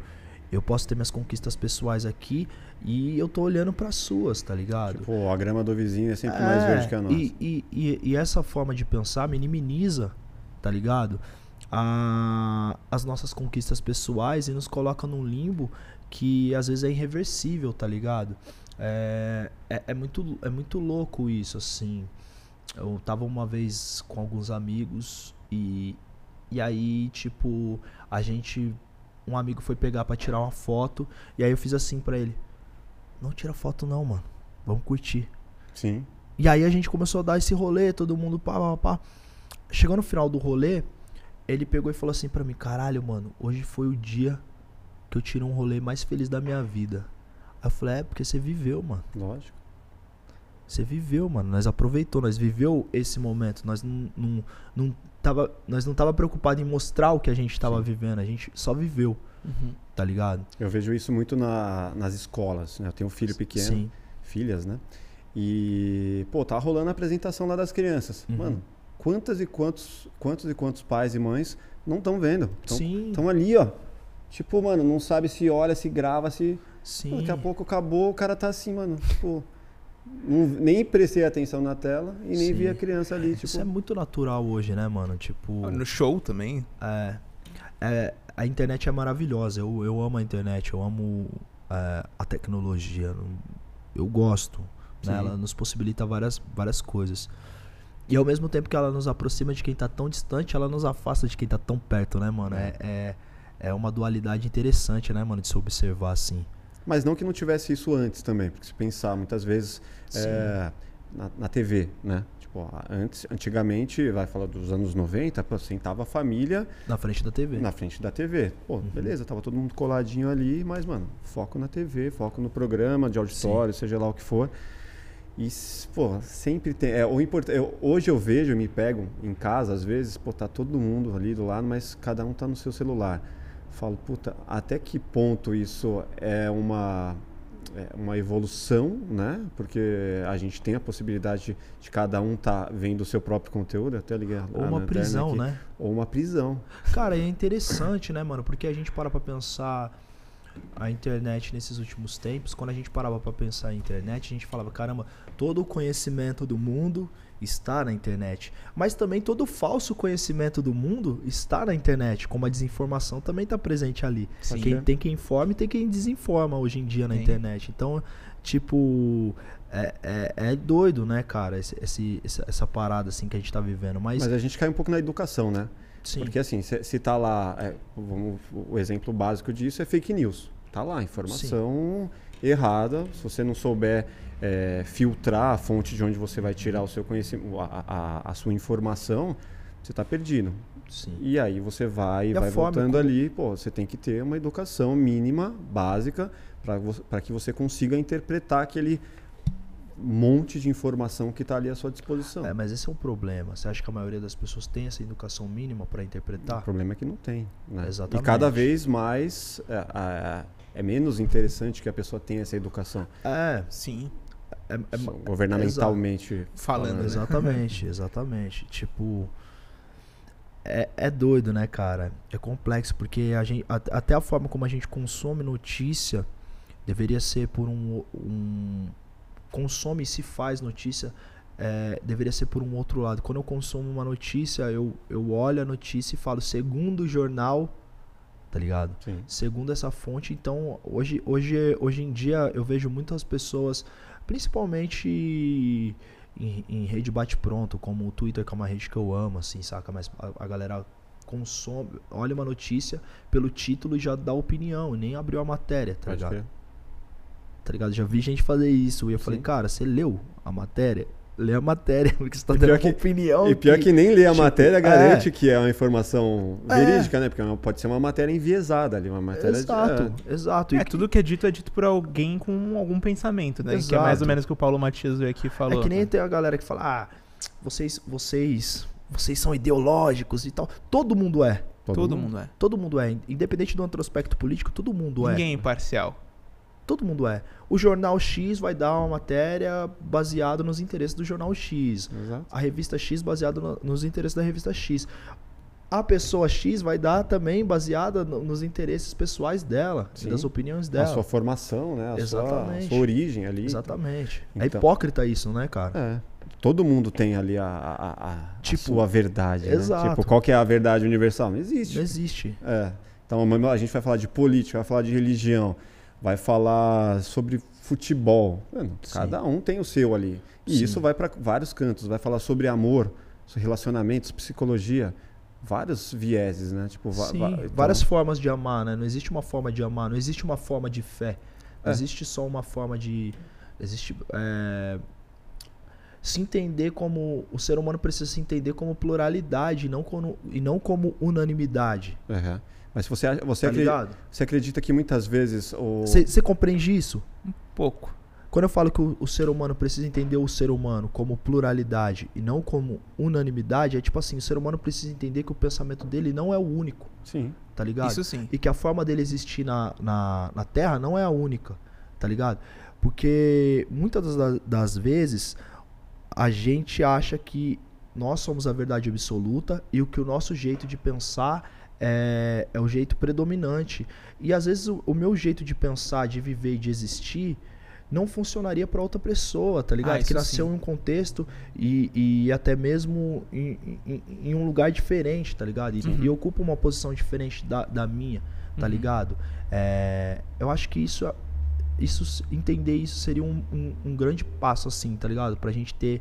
eu posso ter minhas conquistas pessoais aqui e eu tô olhando para suas, tá ligado? Tipo, a grama do vizinho é sempre é, mais verde que a nossa. E, e, e, e, essa forma de pensar minimiza, tá ligado? A, as nossas conquistas pessoais e nos coloca num limbo que às vezes é irreversível, tá ligado? É, é, é, muito, é muito louco isso, assim. Eu tava uma vez com alguns amigos e, e aí, tipo, a gente. Um amigo foi pegar para tirar uma foto e aí eu fiz assim para ele: Não tira foto, não, mano. Vamos curtir. Sim. E aí a gente começou a dar esse rolê, todo mundo pá, pá, pá. Chegou no final do rolê, ele pegou e falou assim para mim: Caralho, mano, hoje foi o dia que eu tirei um rolê mais feliz da minha vida. Aí eu falei, é porque você viveu, mano. Lógico. Você viveu, mano. Nós aproveitou, nós viveu esse momento. Nós não, não, não tava, nós não tava preocupado em mostrar o que a gente tava Sim. vivendo. A gente só viveu. Uhum. Tá ligado? Eu vejo isso muito na, nas escolas. Né? Eu tenho um filho pequeno, Sim. filhas, né? E, pô, tá rolando a apresentação lá das crianças. Uhum. Mano, quantas e quantos, quantos e quantos pais e mães não estão vendo? Estão ali, ó. Tipo, mano, não sabe se olha, se grava, se. Sim. Daqui a pouco acabou, o cara tá assim, mano. Tipo. Não, nem prestei atenção na tela e nem Sim. vi a criança ali. Tipo... Isso é muito natural hoje, né, mano? Tipo. Ah, no show também. É. é a internet é maravilhosa. Eu, eu amo a internet, eu amo é, a tecnologia. Eu gosto. Né? Ela nos possibilita várias, várias coisas. E ao mesmo tempo que ela nos aproxima de quem tá tão distante, ela nos afasta de quem tá tão perto, né, mano? É, é, é uma dualidade interessante, né, mano, de se observar assim. Mas não que não tivesse isso antes também, porque se pensar muitas vezes é, na, na, TV, né? Tipo, antes, antigamente, vai falar dos anos 90, pô, sentava a família. Na frente da TV. Na frente da TV. Pô, uhum. beleza, tava todo mundo coladinho ali, mas, mano, foco na TV, foco no programa de auditório, Sim. seja lá o que for. E, pô, sempre tem. É, o import, eu, hoje eu vejo, eu me pego em casa, às vezes, pô, tá todo mundo ali do lado, mas cada um tá no seu celular falo, puta, até que ponto isso é uma, é uma evolução, né? Porque a gente tem a possibilidade de, cada um estar tá vendo o seu próprio conteúdo, até ligar Ou uma prisão, né? Ou uma prisão. Cara, é interessante, né, mano? Porque a gente para pra pensar a internet nesses últimos tempos, quando a gente parava para pensar em internet, a gente falava, caramba, todo o conhecimento do mundo está na internet. Mas também todo falso conhecimento do mundo está na internet, como a desinformação também está presente ali. Sim. Quem tem quem informa e tem quem desinforma hoje em dia na Sim. internet. Então, tipo, é, é, é, doido, né, cara, esse, esse, essa parada assim que a gente está vivendo. Mas... Mas a gente cai um pouco na educação, né? Sim. Porque assim, se, se tá lá, é, vamos, o exemplo básico disso é fake news. Tá lá, informação Sim. Errada. Se você não souber é, filtrar a fonte de onde você vai tirar o seu conhecimento, a, a, a sua informação, você está perdido. Sim. E aí você vai, e vai voltando como... ali, pô, você tem que ter uma educação mínima, básica, para que você consiga interpretar aquele monte de informação que está ali à sua disposição. É, mas esse é um problema. Você acha que a maioria das pessoas tem essa educação mínima para interpretar? O problema é que não tem. Né? Exatamente. E cada vez mais é, é, menos interessante que a pessoa tenha essa educação. É, sim. É, é, governamentalmente falando. falando. Né? Exatamente, exatamente. tipo. É, é doido, né, cara? É complexo, porque a gente, até a forma como a gente consome notícia deveria ser por um, um consome e se faz notícia é, deveria ser por um outro lado. Quando eu consumo uma notícia, eu, eu olho a notícia e falo segundo o jornal, tá ligado? Sim. Segundo essa fonte. Então, hoje, hoje, hoje em dia, eu vejo muitas pessoas, principalmente em, em rede bate-pronto, como o Twitter, que é uma rede que eu amo, assim, saca? Mas a, a galera consome, olha uma notícia pelo título e já dá opinião, nem abriu a matéria, tá Pode ligado? Ver tá ligado? Já vi gente fazer isso. E eu Sim. falei, cara, você leu a matéria? Lê a matéria, [LAUGHS] porque você tá dando uma opinião. E pior que, que nem ler a tipo, matéria garante é. que é uma informação é. verídica, é. né? Porque pode ser uma matéria enviesada ali, uma matéria Exato, de, é. exato. É, tudo que é dito é dito por alguém com algum pensamento, né? Exato. Que é mais ou menos o que o Paulo Matias veio aqui falou. É que nem tem a galera que fala, ah, vocês, vocês, vocês são ideológicos e tal. Todo mundo é. Todo, todo mundo. mundo é. Todo mundo é. Independente do retrospecto político, todo mundo Ninguém é. Ninguém é imparcial. Todo mundo é. O jornal X vai dar uma matéria baseada nos interesses do jornal X. Exato. A revista X baseada no- nos interesses da revista X. A pessoa X vai dar também baseada no- nos interesses pessoais dela, e Sim. das opiniões A dela. sua formação, né? A sua, a Exatamente. sua origem ali. Exatamente. É Então. hipócrita isso, né, cara? É. Todo mundo tem ali a, a, a- a Tipo, sua verdade. né? exato. Tipo, qual que é a verdade universal? Não existe. Não existe. É. Então a gente vai falar de política, vai falar de religião, vai falar sobre futebol. Mano, cada um tem o seu ali. E Sim. isso vai para vários cantos. Vai falar sobre amor, relacionamentos, psicologia, vários vieses, né? Tipo, Sim, então- várias formas de amar, né? Não existe uma forma de amar, não existe uma forma de fé. Não É. existe só uma forma de. Existe. é, Se entender como. O ser humano precisa se entender como pluralidade e não como, e não como unanimidade. Uhum. Mas você, você, Tá acre- ligado? você acredita que muitas vezes o. Você compreende isso? Um pouco. Quando eu falo que o, o ser humano precisa entender o ser humano como pluralidade e não como unanimidade, é tipo assim: o ser humano precisa entender que o pensamento dele não é o único, Sim. tá ligado? Isso sim. e que a forma dele existir na, na, na Terra não é a única, tá ligado? Porque muitas das, das vezes a gente acha que nós somos a verdade absoluta e o que o nosso jeito de pensar é, é o jeito predominante. E às vezes o, o meu jeito de pensar, de viver e de existir não funcionaria para outra pessoa, tá ligado? Ah, que nasceu sim. em um contexto e, e até mesmo em, em, em um lugar diferente, tá ligado? E, Uhum. e ocupa uma posição diferente da, da minha, tá Uhum. ligado? É, eu acho que isso, isso entender isso seria um, um, um grande passo, assim, tá ligado? Pra gente ter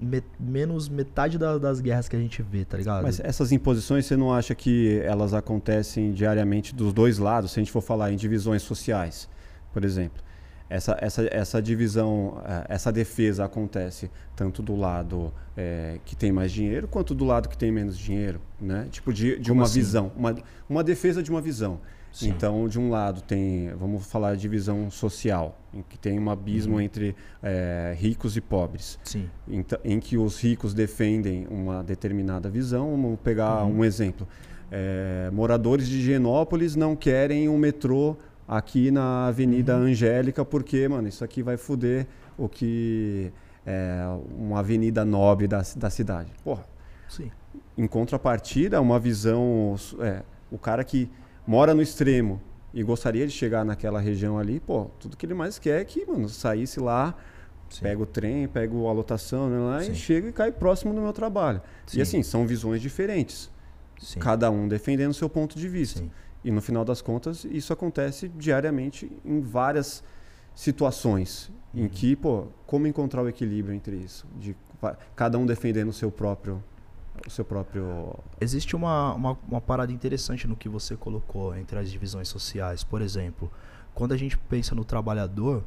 me- menos metade da- das guerras que a gente vê, tá ligado? Mas essas imposições, você não acha que elas acontecem diariamente dos dois lados, se a gente for falar em divisões sociais, por exemplo? Essa, essa, essa divisão, eh, essa defesa acontece tanto do lado eh, que tem mais dinheiro, quanto do lado que tem menos dinheiro, né? Tipo, de, de Como uma assim? visão, uma, uma defesa de uma visão. Sim. Então, de um lado tem, vamos falar de divisão social, em que tem um abismo Uhum. entre eh, ricos e pobres Sim. em, ta- em que os ricos defendem uma determinada visão. Vamos pegar Uhum. um exemplo. É, moradores de Genópolis não querem um metrô aqui na Avenida Uhum. Angélica porque, mano, isso aqui vai foder o que é uma avenida nobre da, da cidade. Porra, Sim. em contrapartida, uma visão. é, o cara que mora no extremo e gostaria de chegar naquela região ali, pô, tudo que ele mais quer é que, mano, saísse lá, Sim. pega o trem, pega a lotação né, lá Sim. e chega e cai próximo do meu trabalho. Sim. E assim, são visões diferentes, cada um defendendo o seu ponto de vista. E no final das contas, isso acontece diariamente em várias situações em Uhum. que, pô, como encontrar o equilíbrio entre isso, de cada um defendendo o seu próprio o seu próprio Existe uma, uma, uma parada interessante no que você colocou entre as divisões sociais. Por exemplo, quando a gente pensa no trabalhador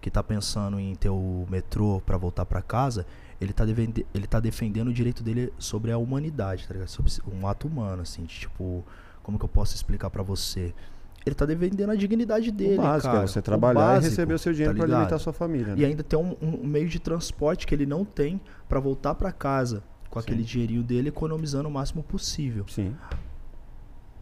que está pensando em ter o metrô para voltar para casa, ele está ele tá defendendo o direito dele sobre a humanidade, tá ligado? Sobre um ato humano, assim, de, tipo, como que eu posso explicar para você? Ele tá defendendo a dignidade dele, o básico, cara. é você trabalhar básico, e receber o seu dinheiro tá para alimentar a sua família. E né? ainda tem um, um meio de transporte que ele não tem para voltar para casa com Sim. aquele dinheirinho dele, economizando o máximo possível. Sim.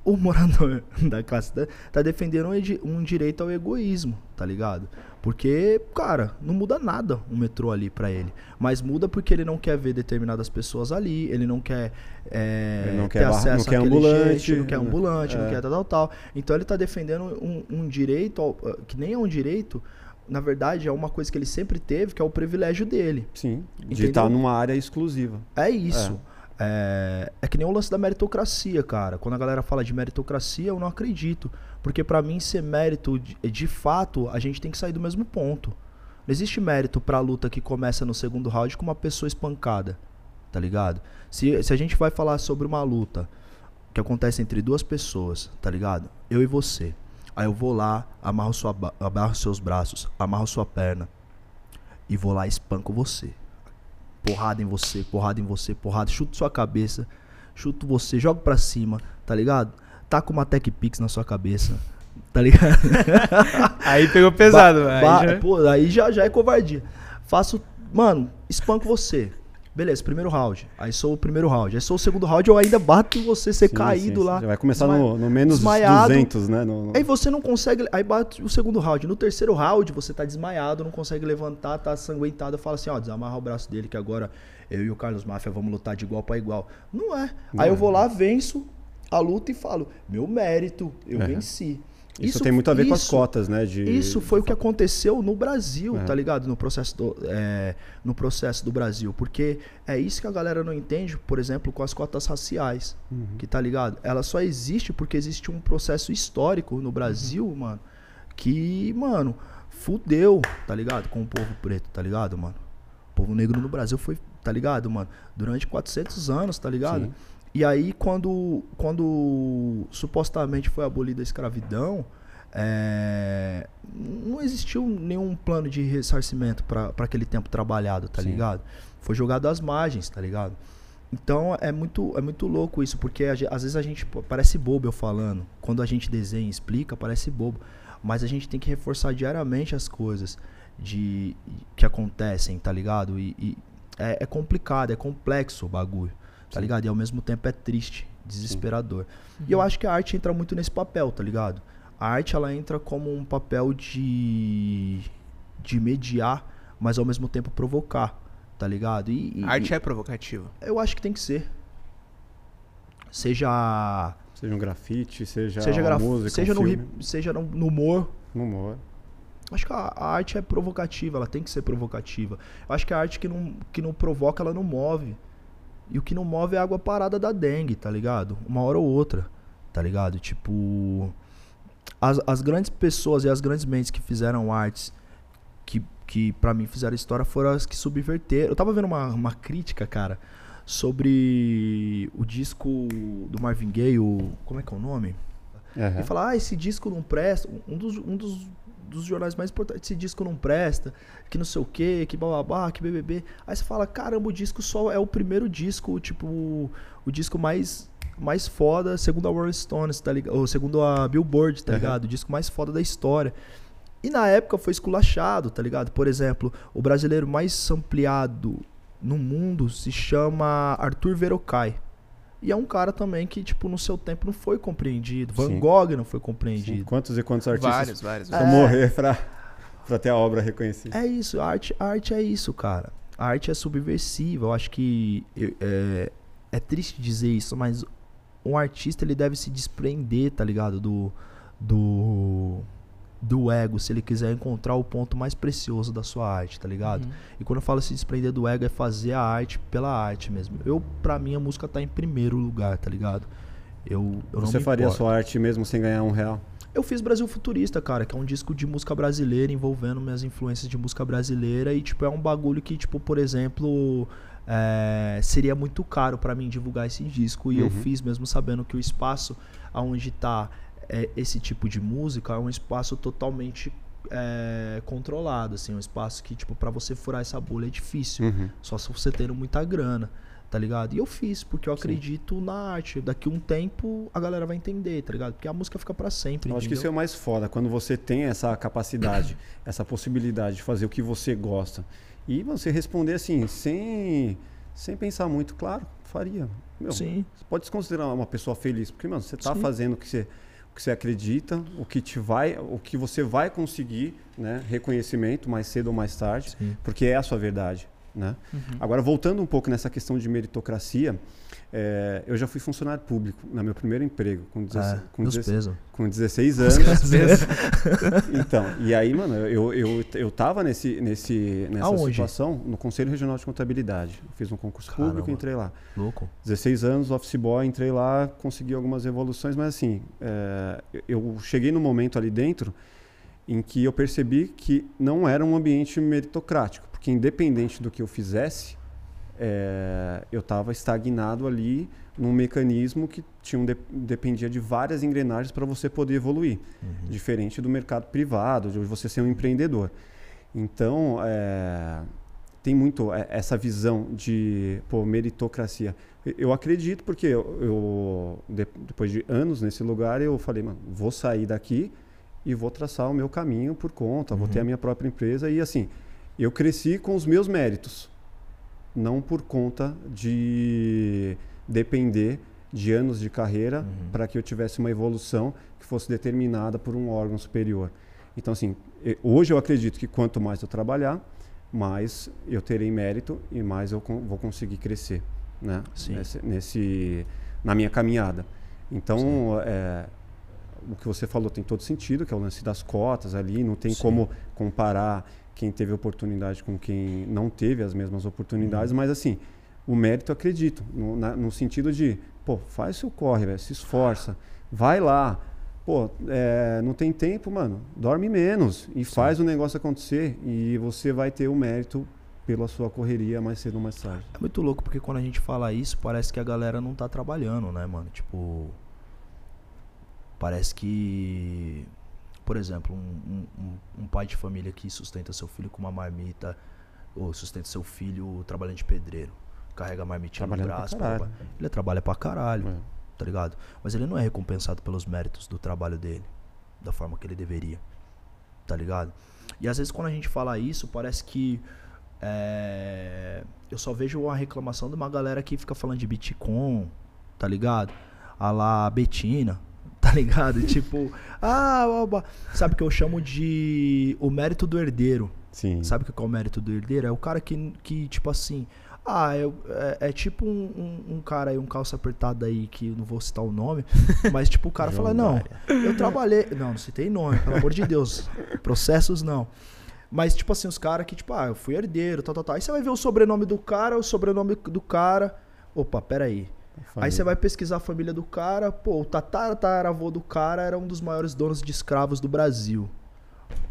O morador [LAUGHS] da classe tá, tá defendendo um, um direito ao egoísmo, tá ligado? Porque, cara, não muda nada o metrô ali pra ele. Mas muda porque ele não quer ver determinadas pessoas ali, ele não quer, é, Ele não ter quer barra- acesso não quer ambulante, gente, não quer né? ambulante, não É. quer tal, tal, tal. Então ele tá defendendo um, um direito, ao- que nem é um direito, na verdade é uma coisa que ele sempre teve, que é o privilégio dele. Sim. De Entendeu? estar numa área exclusiva. É isso. É, é que nem o lance da meritocracia, cara. Quando a galera fala de meritocracia, eu não acredito. Porque pra mim ser mérito, de, de fato, a gente tem que sair do mesmo ponto. Não existe mérito pra luta que começa no segundo round com uma pessoa espancada. Tá ligado? Se, se a gente vai falar sobre uma luta que acontece entre duas pessoas, tá ligado? Eu e você. Aí eu vou lá, amarro, sua, amarro seus braços, amarro sua perna e vou lá e espanco você porrada em você, porrada em você, porrada, chuto sua cabeça, chuto você, jogo pra cima, tá ligado? Taca uma Tech Pix na sua cabeça, tá ligado? [LAUGHS] Aí pegou pesado, Ba- aí já- Pô, aí já, já é covardia. Faço, mano, espanco você. Beleza, primeiro round. Aí sou o primeiro round. Aí sou o segundo round, eu ainda bato em você ser caído sim, lá. Vai começar no, no menos desmaiado. 200, né? No, no- Aí você não consegue. Aí bate o segundo round. No terceiro round, você tá desmaiado, não consegue levantar, tá sanguentado. Fala assim: ó, desamarra o braço dele que agora eu e o Carlos Máfia vamos lutar de igual pra igual. Não é. Não aí é. eu vou lá, venço a luta e falo: meu mérito, eu É. venci. Isso, tem muito a ver com as isso- cotas, né? De, Isso foi o que aconteceu no Brasil, É. tá ligado? No processo, do, é, no processo do Brasil. Porque é isso que a galera não entende, por exemplo, com as cotas raciais. Uhum. Que tá ligado? Ela só existe porque existe um processo histórico no Brasil, mano, que, mano, fudeu, tá ligado? Com o povo preto, tá ligado, mano? O povo negro no Brasil foi, tá ligado, mano? Durante 400 anos, tá ligado? Sim. E aí, quando, quando supostamente foi abolida a escravidão, é, não existiu nenhum plano de ressarcimento para aquele tempo trabalhado, tá Sim. ligado? Foi jogado às margens, tá ligado? Então é muito, é muito louco isso, porque a às vezes a gente parece bobo eu falando. Quando a gente desenha e explica, parece bobo. Mas a gente tem que reforçar diariamente as coisas de que acontecem, tá ligado? E, e é, é complicado, é complexo o bagulho, tá ligado? E ao mesmo tempo é triste, desesperador. E eu acho que a arte entra muito nesse papel, tá ligado? A arte ela entra como um papel de de mediar, mas ao mesmo tempo provocar, tá ligado? E, e- A arte é provocativa. eu acho que tem que ser. Seja Seja um grafite, seja, seja, uma graf... música, seja, um no, filme, hip- seja no, no humor. no humor. Acho que a, a arte é provocativa, ela tem que ser provocativa. Eu acho que a arte que não, que não provoca, ela não move. E o que não move é a água parada da dengue, tá ligado? Uma hora ou outra, tá ligado? Tipo. As, as grandes pessoas e as grandes mentes que fizeram artes que, que para mim fizeram história foram as que subverteram. Eu tava vendo uma, uma crítica, cara, sobre o disco do Marvin Gaye, o. Como é que é o nome? Aham. E falar, ah, esse disco não presta. Um dos, um dos, dos jornais mais importantes, esse disco não presta, que não sei o que, que bababá, que BBB. Aí você fala, caramba, o disco só é o primeiro disco, tipo, o, disco mais, mais foda, segundo a Rolling Stones, tá ligado? Ou segundo a Billboard, tá ligado? O disco mais foda da história. E na época foi esculachado, tá ligado? Por exemplo, o brasileiro mais ampliado no mundo se chama Arthur Verocai. E é um cara também que, tipo, no seu tempo não foi compreendido. Van Sim. Gogh não foi Sim, compreendido. Quantos e quantos artistas Vários, vários. precisam É. morrer pra, pra ter a obra reconhecida? É isso, a arte, a arte é isso, cara. A arte é subversiva. Eu acho que eu- é, é triste dizer isso, mas um artista ele deve se desprender, tá ligado? Do, do, do ego, se ele quiser encontrar o ponto mais precioso da sua arte, tá ligado? Uhum. E quando eu falo se desprender do ego, é fazer a arte pela arte mesmo. Eu, pra mim, a música tá em primeiro lugar, tá ligado? Eu, eu não Você me faria a sua arte mesmo sem ganhar um real? Eu fiz Brasil Futurista, cara, que é um disco de música brasileira envolvendo minhas influências de música brasileira e, tipo, é um bagulho que, tipo, por exemplo, é, seria muito caro pra mim divulgar esse disco e eu Uhum. fiz mesmo sabendo que o espaço aonde tá é, esse tipo de música é um espaço totalmente é, controlado, assim, um espaço que, tipo, pra você furar essa bolha é difícil. Uhum. Só se você tendo muita grana, tá ligado? E eu fiz, porque eu Sim. acredito na arte. Daqui um tempo a galera vai entender, tá ligado? Porque a música fica pra sempre. Eu acho que isso é o mais foda, quando você tem essa capacidade, [COUGHS] essa possibilidade de fazer o que você gosta. E você responder assim, sem, sem pensar muito, claro, faria. Meu, Sim, Você pode se considerar uma pessoa feliz, porque, mano, você tá Sim. fazendo o que você, que você acredita, o que te vai, o que você vai conseguir, né? Reconhecimento mais cedo ou mais tarde, sim. porque é a sua verdade, né? Uhum. Agora, voltando um pouco nessa questão de meritocracia, é, eu já fui funcionário público no meu primeiro emprego, com, 16, É, com, meus 16 pesos. com [LAUGHS] 16 anos. [LAUGHS] Então, e aí, mano, eu, eu, eu tava nesse, nesse, nessa Aonde? situação no Conselho Regional de Contabilidade. Eu fiz um concurso público Caramba. e entrei lá. Louco. 16 anos, office boy, entrei lá, consegui algumas evoluções, mas assim, é, eu cheguei no momento ali dentro em que eu percebi que não era um ambiente meritocrático, porque independente do que eu fizesse, é, eu estava estagnado ali num mecanismo que tinha um de- dependia de várias engrenagens para você poder evoluir, Uhum. diferente do mercado privado, de você ser um empreendedor. Então, é, tem muito essa visão de pô, meritocracia. Eu- acredito porque eu, eu, de- depois de anos nesse lugar eu falei, mano, vou sair daqui e vou traçar o meu caminho por conta, vou ter a Uhum. minha própria empresa e assim, eu cresci com os meus méritos. não por conta de depender de anos de carreira Uhum. para que eu tivesse uma evolução que fosse determinada por um órgão superior. Então, assim, hoje eu acredito que quanto mais eu trabalhar, mais eu terei mérito e mais eu vou conseguir crescer, né? Nesse, nesse- na minha caminhada. Então, é, o que você falou tem todo sentido, que é o lance das cotas ali, não tem Sim. como comparar quem teve oportunidade com quem não teve as mesmas oportunidades, Uhum. mas assim, o mérito acredito, no, na- no sentido de, pô, faz seu corre, velho, se esforça, vai lá, pô, é, não tem tempo, mano, dorme menos e faz o negócio acontecer e você vai ter o mérito pela sua correria mais cedo ou mais tarde. É muito louco porque quando a gente fala isso, parece que a galera não tá trabalhando, né, mano? Tipo. Parece que. Por exemplo, um, um- um- pai de família que sustenta seu filho com uma marmita, ou sustenta seu filho trabalhando de pedreiro, carrega a marmitinha no pra braço, pá. ele trabalha pra caralho, É. tá ligado? Mas ele não é recompensado pelos méritos do trabalho dele, da forma que ele deveria, tá ligado? E às vezes quando a gente fala isso, parece que é, eu só vejo uma reclamação de uma galera que fica falando de Bitcoin, tá ligado? A lá Betina, tá ligado? [LAUGHS] tipo, ah, oba. sabe o que eu chamo de o mérito do herdeiro. Sim. Sabe o que é o mérito do herdeiro? É o cara que, que tipo assim, ah, eu- é, é tipo um, um- um cara aí, um calça apertado aí, que eu não vou citar o nome, [LAUGHS] mas tipo o cara fala, não, eu trabalhei. [LAUGHS] Não, não citei nome, pelo amor de Deus. Processos não. Mas, tipo assim, os caras que, tipo, ah, eu fui herdeiro, tal, tal, tal. Aí você vai ver o sobrenome do cara, o sobrenome do cara. Opa, peraí. Aí você vai pesquisar a família do cara, pô, o tataravô do cara era um dos maiores donos de escravos do Brasil.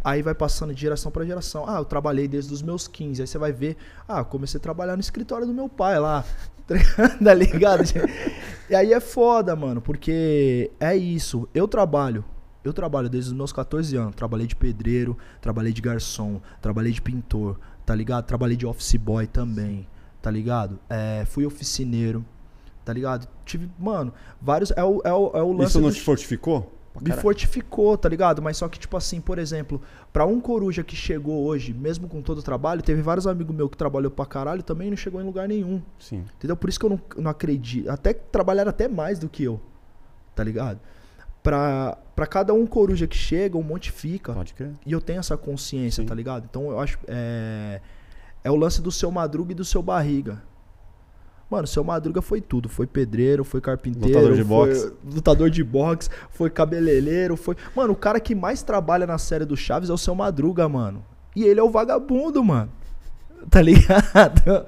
Aí vai passando de geração pra geração. Ah, eu trabalhei desde os meus 15. Aí você vai ver, ah, comecei a trabalhar no escritório do meu pai lá. [LAUGHS] tá ligado? E aí é foda, mano, porque é isso. Eu trabalho. Eu trabalho desde os meus 14 anos. Trabalhei de pedreiro, trabalhei de garçom, trabalhei de pintor, tá ligado? Trabalhei de office boy também, tá ligado? É, fui oficineiro, tá ligado? Tive, mano, vários. É o, é o, é o lance. Isso não te fortificou? Me fortificou, tá ligado? Mas só que, tipo assim, por exemplo, pra um coruja que chegou hoje, mesmo com todo o trabalho, teve vários amigos meus que trabalhou pra caralho também não chegou em lugar nenhum. Sim. Entendeu? Por isso que eu não, não acredito. Até trabalharam até mais do que eu. Tá ligado? Pra, pra cada um coruja que chega, um monte fica. Pode crer. E eu tenho essa consciência, Sim. tá ligado? Então eu acho. É, é o lance do seu madruga e do seu barriga. Mano, seu madruga foi tudo. Foi pedreiro, foi carpinteiro, Lutador de boxe. lutador de boxe, foi cabeleireiro, foi. Mano, o cara que mais trabalha na série do Chaves é o seu madruga, mano. E ele é o vagabundo, mano. Tá [LAUGHS] ligado?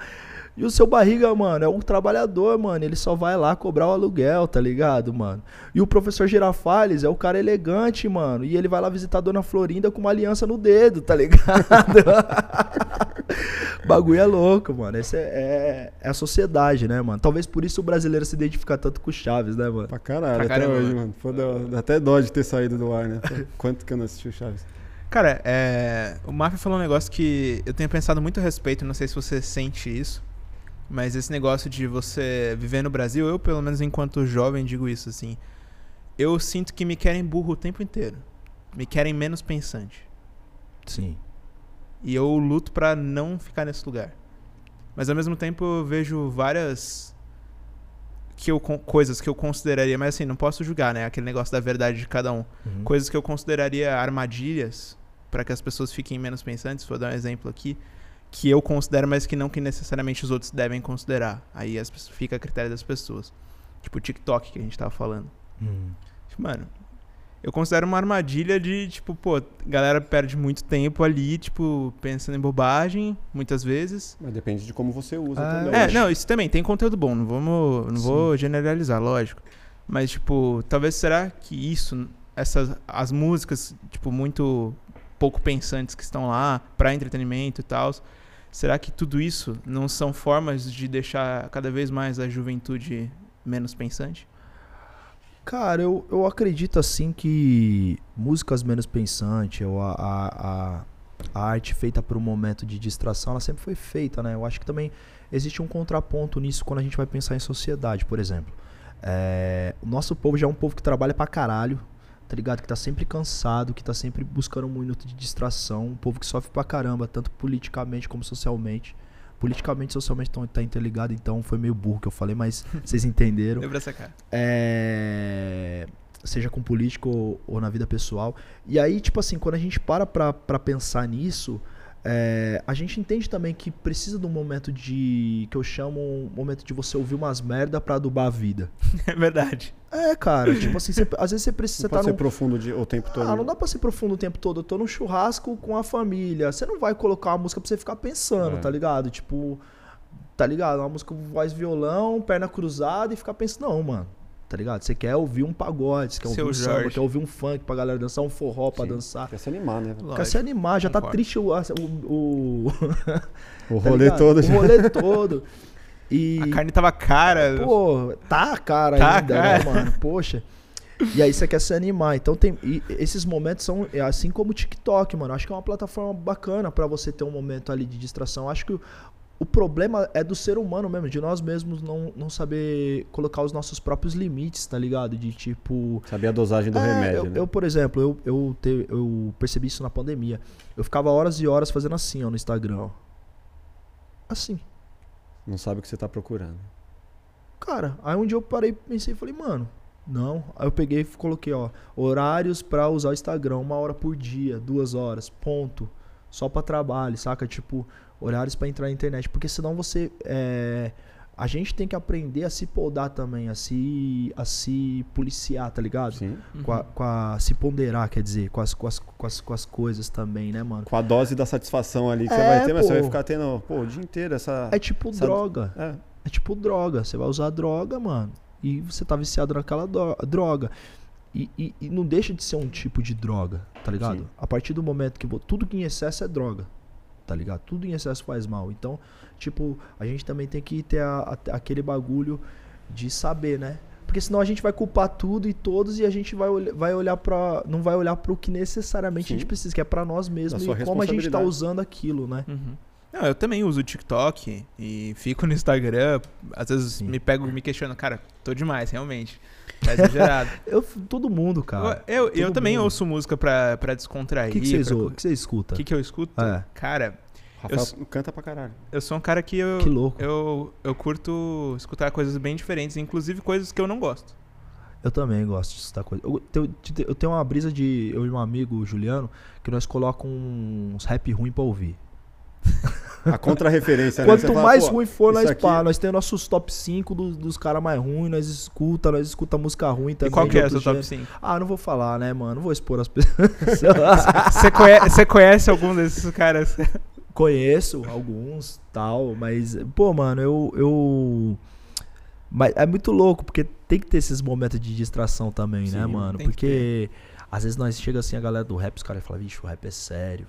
E o seu barriga, mano, é um trabalhador, mano. Ele só vai lá cobrar o aluguel, tá ligado, mano? E o professor Girafales é o cara elegante, mano. E ele vai lá visitar a dona Florinda com uma aliança no dedo, tá ligado? [LAUGHS] Bagulho é louco, mano. Essa é, é, é a sociedade, né, mano? Talvez por isso o brasileiro se identifica tanto com o Chaves, né, mano? Pra caralho, Pra até caramba, hoje, mano. Pô, deu- dá até dó de ter saído do ar, né? Quanto que eu não assisti o Chaves? Cara, é, o Mafia falou um negócio que eu tenho pensado muito a respeito, não sei se você sente isso, mas esse negócio de você viver no Brasil, eu pelo menos enquanto jovem digo isso assim, eu sinto que me querem burro o tempo inteiro, me querem menos pensante, Sim. e eu luto pra não ficar nesse lugar. Mas ao mesmo tempo eu vejo várias que eu, coisas que eu consideraria, mas assim, não posso julgar, né? Aquele negócio da verdade de cada um. Uhum. Coisas que eu consideraria armadilhas para que as pessoas fiquem menos pensantes, vou dar um exemplo aqui, que eu considero, mas que não que necessariamente os outros devem considerar. Aí as pessoas, fica a critério das pessoas. Tipo o TikTok que a gente tava falando. Uhum. Tipo, mano, eu considero uma armadilha de, tipo, pô, galera perde muito tempo ali, tipo, pensando em bobagem, muitas vezes. Mas depende de como você usa Ah, também. É, não, isso também tem conteúdo bom, não vamos, não vou generalizar, lógico. Mas tipo, talvez será que isso, essas as músicas, tipo, muito pouco pensantes que estão lá pra entretenimento e tal, será que tudo isso não são formas de deixar cada vez mais a juventude menos pensante? Cara, eu, eu acredito assim que músicas menos pensantes, ou a, a, a, arte feita por um momento de distração, ela sempre foi feita, né? Eu acho que também existe um contraponto nisso quando a gente vai pensar em sociedade, por exemplo. É, o nosso povo já é um povo que trabalha pra caralho, tá ligado? Que tá sempre cansado, que tá sempre buscando um minuto de distração, um povo que sofre pra caramba, tanto politicamente como socialmente, politicamente, socialmente tão, tá interligado, então foi meio burro que eu falei, mas [LAUGHS] vocês entenderam. Deu pra sacar. É, seja com político ou, ou na vida pessoal. E aí, tipo assim, quando a gente para pra, pra pensar nisso, é, a gente entende também que precisa de um momento de. que eu chamo um momento de você ouvir umas merda pra adubar a vida. [LAUGHS] É verdade. É, cara, tipo assim, você- às vezes você precisa Não estar pode ser num, profundo de- o tempo todo. ah, não dá pra ser profundo o tempo todo. Eu tô num churrasco com a família. Você não vai colocar uma música pra você ficar pensando, É. tá ligado? Tipo, tá ligado? Uma música com voz violão, perna cruzada e ficar pensando, não, mano. Tá ligado? Você quer ouvir um pagode, você quer Seu ouvir um samba, Jorge. quer ouvir um funk pra galera dançar, um forró pra Sim. dançar. Quer se animar, né? Quer se animar, já tá concordo. triste o. o, o O [LAUGHS] tá rolê ligado? todo O rolê todo. E. A carne tava cara. Pô, tá cara Tá ainda, cara. né, mano? Poxa. E aí você quer se animar. Então tem. e esses momentos são é assim como o TikTok, mano. Acho que é uma plataforma bacana pra você ter um momento ali de distração. Acho que o, o problema é do ser humano mesmo, de nós mesmos não, não saber colocar os nossos próprios limites, tá ligado? De tipo. Sabia a dosagem do É, remédio, eu, né? eu, por exemplo, eu, eu, te- eu percebi isso na pandemia. Eu ficava horas e horas fazendo assim, ó, no Instagram. ó. Assim. Não sabe o que você tá procurando. Cara, aí um dia eu parei pensei e falei, mano, não. Aí eu peguei e coloquei, ó, horários pra usar o Instagram, uma hora por dia, duas horas, ponto. Só pra trabalho, saca? Tipo, horários pra entrar na internet. Porque senão você. é, A gente tem que aprender a se podar também, a se, a se policiar, tá ligado? Sim. Com, a, com a- se ponderar, quer dizer, com as, com, as, com, as, com as coisas também, né, mano? Com a dose da satisfação ali que você É, vai ter, mas você vai ficar tendo, pô, o dia inteiro essa. É tipo Sabe- droga. É. É tipo droga. Você vai usar droga, mano. E você tá viciado naquela droga. E, e- e não deixa de ser um tipo de droga, tá ligado? Sim. A partir do momento que. Tudo que em excesso é droga. Tá ligado? Tudo em excesso faz mal. Então, tipo, a gente também tem que ter a- a- aquele bagulho de saber, né? Porque senão a gente vai culpar tudo e todos e a gente vai, vai olhar para Não vai olhar pro que necessariamente a gente Sim. precisa, que é pra nós mesmos e como a gente tá usando aquilo, né? Uhum. Não, eu também uso o TikTok e fico no Instagram. Às vezes Sim. me pego me questionando, cara, tô demais, realmente. Tá exagerado. [LAUGHS] Eu, todo mundo, cara. eu eu, eu também mundo. ouço música pra, pra O descontrair. que, que, vocês, pra- o que você escuta? O que, que eu escuto? É. Cara, Rafael Eu- canta pra caralho. eu sou um cara que eu, Que louco. eu, eu curto escutar coisas bem diferentes, inclusive coisas que eu não gosto. Eu também gosto de escutar coisa. Eu, tenho- eu tenho uma brisa de. Eu e um amigo, o Juliano, que nós colocamos uns rap ruim pra ouvir. [LAUGHS] A contra-referência, né? Quanto fala, mais ruim for, nós aqui- pá. Nós temos nossos top 5 dos, dos caras mais ruins, nós escuta, nós escuta música ruim também. e qual que é seu top gêneros. 5? Ah, não vou falar, né, mano? Não vou expor as [LAUGHS] pessoas. Você conhece, conhece algum desses caras? Conheço alguns, tal, mas, pô, mano, eu, eu. Mas é muito louco, porque tem que ter esses momentos de distração também, né, Sim, mano? tem que Porque às vezes nós chega assim, a galera do rap, os caras falam, vixe, o rap é sério.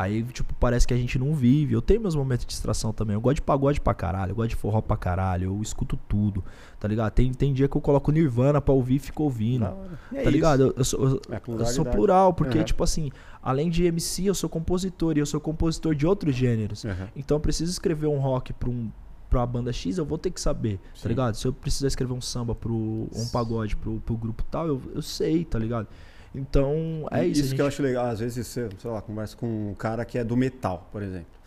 Aí, tipo, parece que a gente não vive. Eu tenho meus momentos de distração também. Eu gosto de pagode pra caralho, eu gosto de forró pra caralho, eu escuto tudo, tá ligado? Tem, tem dia que eu coloco Nirvana pra ouvir e fico ouvindo. E é tá isso. ligado? Eu, eu sou, eu- É sou plural, porque, Uhum. tipo assim, além de MC, eu sou compositor e eu sou compositor de outros gêneros. Aham. Então eu preciso escrever um rock pra, um, pra banda X, eu vou ter que saber, Sim. tá ligado? Se eu precisar escrever um samba pro um pagode pro, pro grupo tal, eu, eu sei, tá ligado? Então é isso. Isso a que eu gente- acho legal. Às vezes você, sei lá, conversa com um cara que é do metal, por exemplo.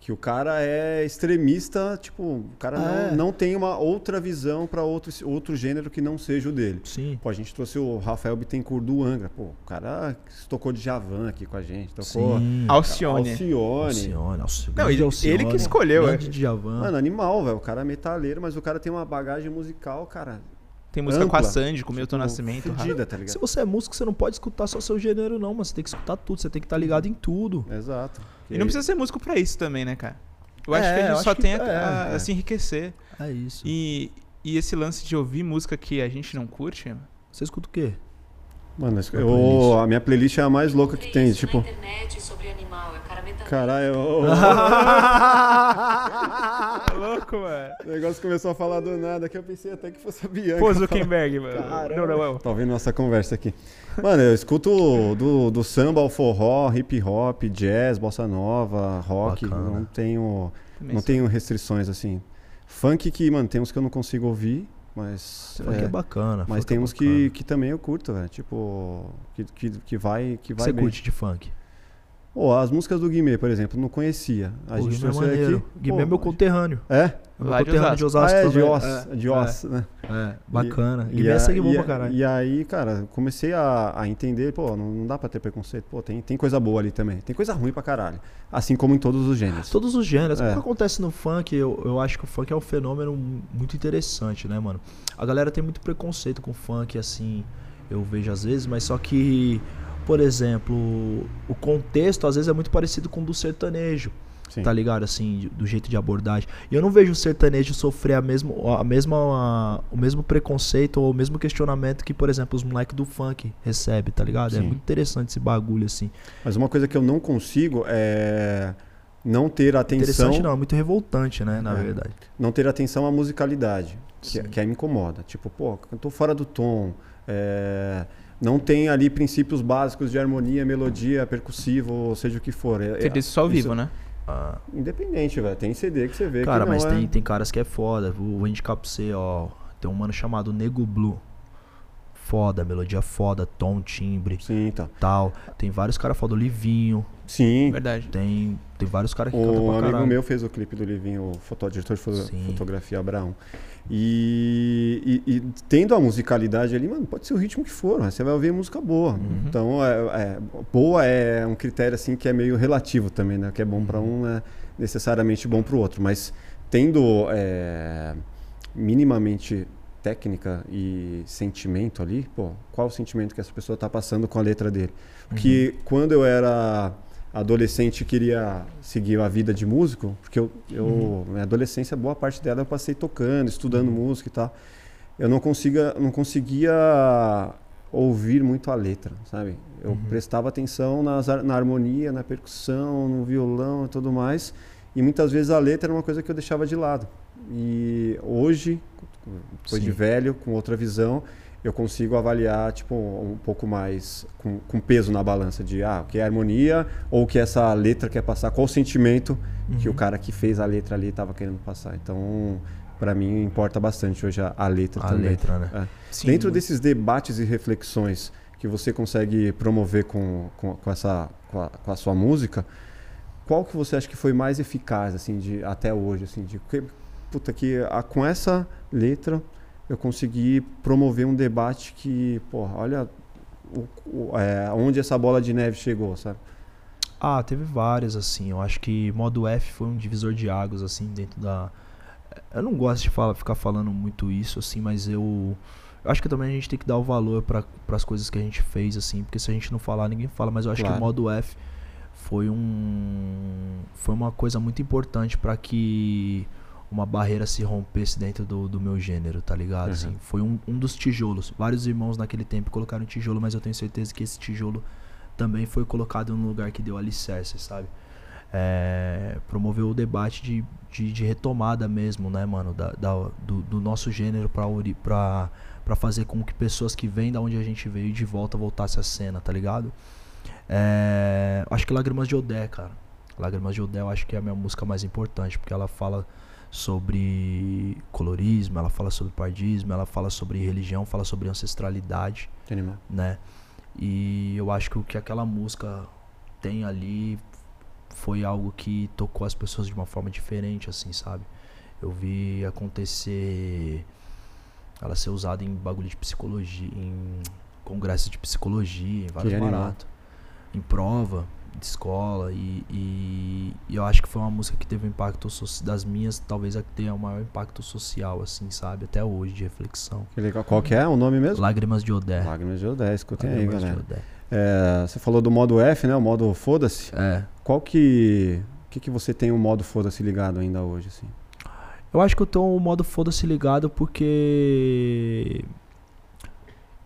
Que o cara é extremista, tipo, o cara É. não, não tem uma outra visão pra outro, outro gênero que não seja o dele. Sim. Pô, a gente trouxe o Rafael Bittencourt do Angra. Pô, o cara tocou de Javan aqui com a gente. Tocou Sim. Alcione. Alcione. Alcione, Alcione. Não, ele- Alcione, ele que escolheu, é. Mano, animal, velho. O cara é metaleiro, mas o cara tem uma bagagem musical, cara. Tem música com a Ampla. Sandy, com o Milton tipo, Nascimento. Fudida, tá ligado? Se você é músico, você não pode escutar só seu gênero, não, mas você tem que escutar tudo, você tem que estar ligado em tudo. Exato. E não precisa ser músico pra isso também, né, cara? Eu acho É, que a gente só tem a, é, a- é. a se enriquecer. É isso. E, e esse lance de ouvir música que a gente não curte, Você escuta o quê? Mano, eu- a minha playlist é a mais louca que tem. Tipo, é caralho, eu- [LAUGHS] Tá louco, mano. o negócio começou a falar do nada que eu pensei até que fosse a Bianca. Pô, Zuckerberg, mano. Caramba. Não, não, não. Tá ouvindo nossa conversa aqui. Mano, eu escuto do, do samba ao forró, hip hop, jazz, bossa nova, rock. Bacana. Não tenho, Também não sou. tenho restrições assim. Funk que, mano, tem uns que eu não consigo ouvir, mas. Funk é, é, bacana. mas funk tem é uns que, que também eu curto, velho. Tipo, que, que, que vai, que vai você bem. curte de funk? Pô, as músicas do Guimê, por exemplo, não conhecia. A O gente Guimê é trouxe maneiro. aqui. Guimê é meu conterrâneo. É? Meu Lá de conterrâneo de Ah, Osasco é, de. Oss, É, de Oss, né? É, bacana. E- Guimê e é sangue bom pra caralho. E aí, cara, comecei a, a entender, pô, não, não dá pra ter preconceito. Pô, tem, tem coisa boa ali também. Tem coisa ruim pra caralho. Assim como em todos os gêneros. Todos os gêneros. É. O que acontece no funk, eu, eu acho que o funk é um fenômeno muito interessante, né, mano? A galera tem muito preconceito com o funk, assim, eu vejo às vezes, mas só que, por exemplo, o contexto às vezes é muito parecido com o do sertanejo. Sim. Tá ligado? Assim, do jeito de abordagem. E eu não vejo o sertanejo sofrer a mesmo, a mesma, o mesmo preconceito ou o mesmo questionamento que, por exemplo, os moleques do funk recebem, tá ligado? É Sim. muito interessante esse bagulho, assim. Mas uma coisa que eu não consigo é não ter atenção. Interessante não, é muito revoltante, né, na É. verdade. não ter atenção à musicalidade, que, Sim. que aí me incomoda. Tipo, pô, cantou fora do tom, é, não tem ali princípios básicos de harmonia, melodia, percussivo, ou seja o que for. É- Você é- só ao isso- vivo, né? Ah, Independente, velho. Tem CD que você vê Cara, que mas é... tem, tem caras que é foda. Vou, vou indicar pra você, ó. Tem um mano chamado Nego Blue. Foda, melodia foda, tom, timbre, Sim, então. tal. Tem vários caras foda, o Livinho. Sim. Verdade. Tem, tem vários caras que cantam O pra amigo caralho. meu fez o clipe do Livinho, o foto, diretor de foto- fotografia Abraão. E, e- e tendo a musicalidade ali, mano, pode ser o ritmo que for, mas você vai ouvir música boa. Uhum. Então, é, é- boa é um critério assim que é meio relativo também, né? Que é bom para um, não é necessariamente bom para o outro. Mas tendo é, minimamente técnica e sentimento ali, pô, qual o sentimento que essa pessoa está passando com a letra dele? Porque quando eu era adolescente queria seguir a vida de músico, porque eu, eu minha adolescência, boa parte dela eu passei tocando, estudando música e tal. Eu não conseguia, não conseguia ouvir muito a letra, sabe? Eu prestava atenção nas, na harmonia, na percussão, no violão e tudo mais. E muitas vezes a letra era uma coisa que eu deixava de lado. E hoje, depois de Sim. velho, com outra visão, eu consigo avaliar tipo um pouco mais com, com peso na balança de ah, o que é harmonia ou o que essa letra quer passar, qual o sentimento que o cara que fez a letra ali estava querendo passar. Então, para mim importa bastante hoje a, a letra A também. letra, né? É. Sim, Dentro muito. desses debates e reflexões que você consegue promover com, com, com essa com a, com a sua música, qual que você acha que foi mais eficaz assim de até hoje assim de puta que a, com essa letra eu consegui promover um debate que porra olha o, o- é, onde essa bola de neve chegou sabe Ah, teve várias, assim. Eu acho que modo F foi um divisor de águas, assim, dentro da. Eu não gosto de falar, ficar falando muito isso, assim, mas eu. Eu acho que também a gente tem que dar o valor para as coisas que a gente fez, assim, porque se a gente não falar, ninguém fala. Mas eu acho que Claro. o modo F foi um. Foi uma coisa muito importante para que uma barreira se rompesse dentro do, do meu gênero, tá ligado? Uhum. Assim, foi um, um dos tijolos. Vários irmãos naquele tempo colocaram tijolo, mas eu tenho certeza que esse tijolo também foi colocado num lugar que deu alicerce, sabe? É, promoveu o debate de, de, de retomada mesmo, né, mano, da, da- do, do nosso gênero pra, pra, pra fazer com que pessoas que vêm da onde a gente veio de volta voltasse à cena, tá ligado? É, acho que Lágrimas de Odé, cara. Lágrimas de Odé eu acho que é a minha música mais importante, porque ela fala sobre colorismo, ela fala sobre pardismo, ela fala sobre religião, fala sobre ancestralidade animal. né? E eu acho que o que aquela música tem ali foi algo que tocou as pessoas de uma forma diferente, assim, sabe? Eu vi acontecer ela ser usada em bagulho de psicologia, em congresso de psicologia, em vários baratos, em prova de escola e, e, e eu acho que foi uma música que teve um impacto soci- das minhas, talvez a que tenha o maior impacto social, assim, sabe? Até hoje, de reflexão. Que legal. Qual que é o nome mesmo? Lágrimas de Odé. Lágrimas de Odé, escutem aí, Lágrimas de galera. Odé. É, você falou do modo F, né? O modo foda-se. É. Qual que. que, que você tem o modo foda-se ligado ainda hoje, assim? Eu acho que eu tô o modo foda-se ligado porque.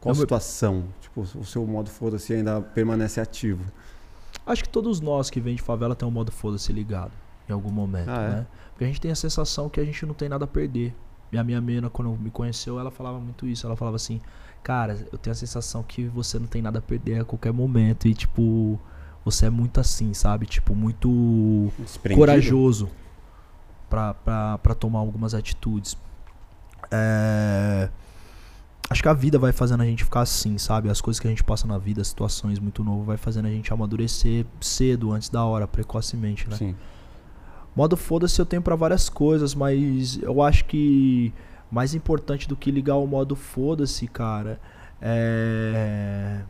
Qual Eu vou- situação? Tipo, o seu modo foda-se ainda permanece ativo. Acho que todos nós que vêm de favela tem um modo foda-se ligado em algum momento, Ah, é? né? Porque a gente tem a sensação que a gente não tem nada a perder. Minha minha mina, quando me conheceu, ela falava muito isso. Ela falava assim, cara, eu tenho a sensação que você não tem nada a perder a qualquer momento. E, tipo, você é muito assim, sabe? Tipo, muito corajoso pra, pra, pra tomar algumas atitudes. É, acho que a vida vai fazendo a gente ficar assim, sabe? As coisas que a gente passa na vida, situações muito novas, vai fazendo a gente amadurecer cedo, antes da hora, precocemente, né? Sim. Modo foda-se eu tenho pra várias coisas, mas eu acho que mais importante do que ligar o modo foda-se, cara, é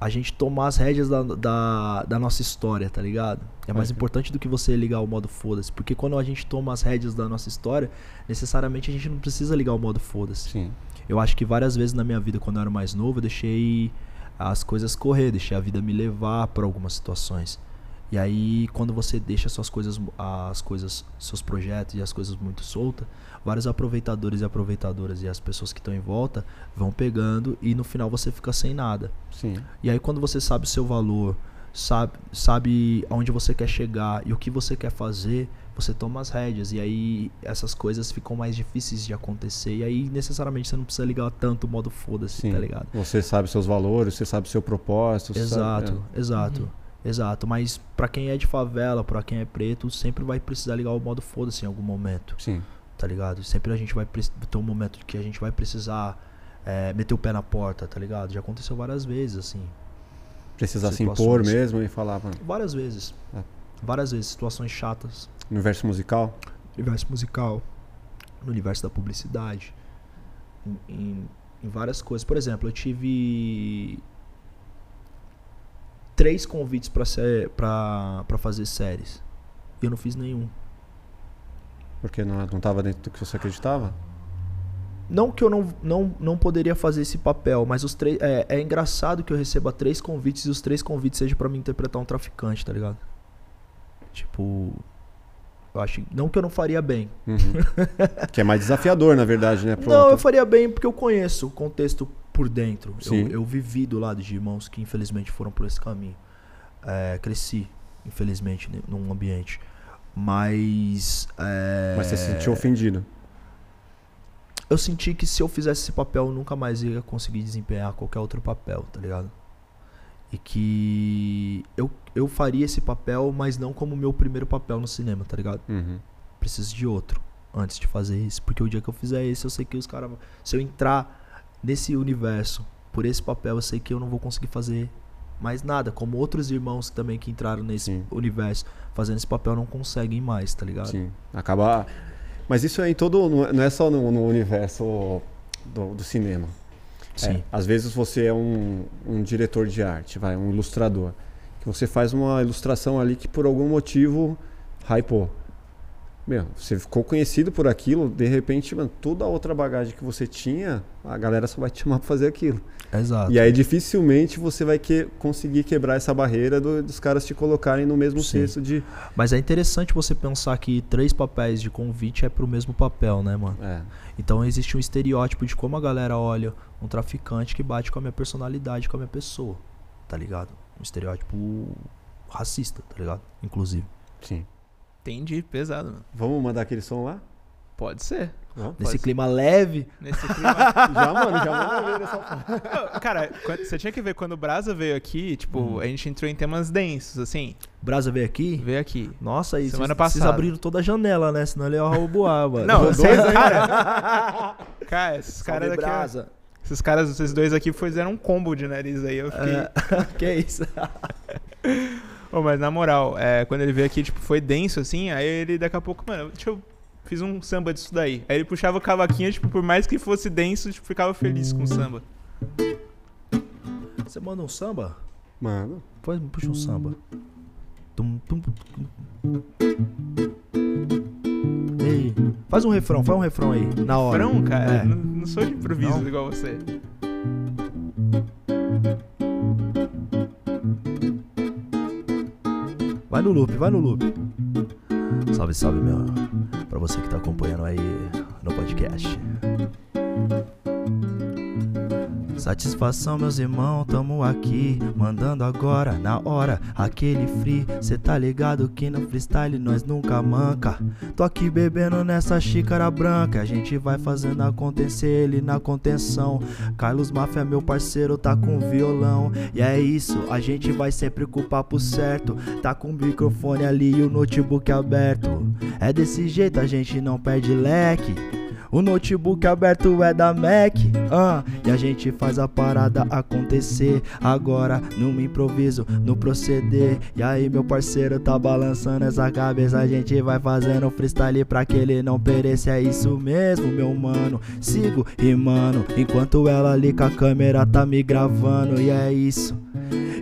a gente tomar as rédeas da, da, da nossa história, tá ligado? É mais Uhum. importante do que você ligar o modo foda-se. Porque quando a gente toma as rédeas da nossa história, necessariamente a gente não precisa ligar o modo foda-se. Sim. Eu acho que várias vezes na minha vida, quando eu era mais novo, eu deixei as coisas correr, deixei a vida me levar para algumas situações. E aí, quando você deixa suas coisas, as coisas, seus projetos e as coisas muito soltas, vários aproveitadores e aproveitadoras e as pessoas que estão em volta vão pegando e no final você fica sem nada. Sim. E aí quando você sabe o seu valor, sabe, sabe aonde você quer chegar e o que você quer fazer, você toma as rédeas. E aí essas coisas ficam mais difíceis de acontecer. E aí necessariamente você não precisa ligar tanto o modo foda-se, Sim. tá ligado? Você sabe seus valores, você sabe seu propósito. Exato, sabe- exato. Exato, mas pra quem é de favela, pra quem é preto, sempre vai precisar ligar o modo foda-se em algum momento, é. Sim. tá ligado? Sempre a gente vai ter um momento que a gente vai precisar é, meter o pé na porta, tá ligado? Já aconteceu várias vezes, assim. Precisar se impor mesmo e falar, mano, Várias vezes. É. Várias vezes, situações chatas. Universo musical. universo musical, no universo da publicidade, em, em- em várias coisas. Por exemplo, eu tive três convites pra fazer séries. E eu não fiz nenhum. Porque não, não tava dentro do que você acreditava? Não que eu não, não, não poderia fazer esse papel, mas os três. É, é engraçado que eu receba três convites e os três convites sejam pra mim interpretar um traficante, tá ligado? Tipo. Eu acho. Não que eu não faria bem. Uhum. que é mais desafiador, na verdade, né? Não, eu faria bem porque eu conheço o contexto por dentro. Eu, eu vivi do lado de irmãos que infelizmente foram por esse caminho. É, cresci, infelizmente, num ambiente. Mas. é, Mas você se sentiu ofendido. Eu senti que se eu fizesse esse papel, eu nunca mais ia conseguir desempenhar qualquer outro papel, tá ligado? E que eu, eu faria esse papel, mas não como meu primeiro papel no cinema, tá ligado? Uhum. preciso de outro antes de fazer isso. Porque o dia que eu fizer esse, eu sei que os caras. Se eu entrar nesse universo por esse papel, eu sei que eu não vou conseguir fazer mais nada. Como outros irmãos também que entraram nesse Sim. universo fazendo esse papel não conseguem mais, tá ligado? Sim. Acabar. Mas isso é em todo. não é- Não é só no, no universo do, do cinema. Sim. É, às vezes você é um, um diretor de arte, vai, um ilustrador. Que você faz uma ilustração ali que por algum motivo hypou. Meu, você ficou conhecido por aquilo, de repente, mano, toda a outra bagagem que você tinha, a galera só vai te chamar pra fazer aquilo. Exato. E aí dificilmente você vai que, conseguir quebrar essa barreira do- dos caras te colocarem no mesmo Sim. cesto de. Mas é interessante você pensar que três papéis de convite é pro mesmo papel, né, mano? É, Então existe um estereótipo de como a galera olha um traficante que bate com a minha personalidade, com a minha pessoa, tá ligado? Um estereótipo racista, tá ligado? Inclusive. sim. Entendi, pesado, mano. Vamos mandar aquele som lá? Pode ser. Vamos? Nesse ser. clima leve, Nesse clima. [LAUGHS] Já, mano, já manda ver nessa Não, Cara, você tinha que ver quando o Brasa veio aqui, tipo, Hum. a gente entrou em temas densos, assim. Brasa veio aqui. Veio aqui. Nossa, aí Semana vocês, vocês passada. abriram toda a janela, né? Senão ele ia roubar, mano. Não, Dois você, ainda. cara. [LAUGHS] Cara, esses caras daqui. ó, Brasa. Esses caras, esses dois aqui, fizeram um combo de nariz aí. Eu fiquei. É, [LAUGHS] que isso? Ô, mas na moral, é, quando ele veio aqui, tipo, foi denso, assim, aí ele daqui a pouco, mano, deixa eu. Fiz um samba disso daí. Aí ele puxava o cavaquinho, tipo, por mais que fosse denso, tipo, ficava feliz com o samba. Você manda um samba? Mano. Pois, puxa um samba. Tum, tum, tum. Ei, faz um refrão, faz um refrão aí, na hora. Frão, cara, É. não, não sou de improviso Não? igual você. Vai no loop, vai no loop. Salve, salve, meu. Pra você que tá acompanhando aí no podcast. Satisfação, meus irmãos, tamo aqui. Mandando agora, na hora, aquele free. Cê tá ligado que no freestyle nós nunca manca. Tô aqui bebendo nessa xícara branca. A gente vai fazendo acontecer ele na contenção. Carlos Mafia, meu parceiro, tá com violão. E é isso, a gente vai sempre com o papo certo. Tá com o microfone ali e o notebook aberto. É desse jeito, a gente não perde leque. O notebook aberto é da Mac, ah, e a gente faz a parada acontecer. Agora, no improviso, no proceder. E aí, meu parceiro tá balançando essa cabeça. A gente vai fazendo freestyle pra que ele não pereça. É isso mesmo, meu mano. Sigo rimando, enquanto ela ali com a câmera tá me gravando. E é isso.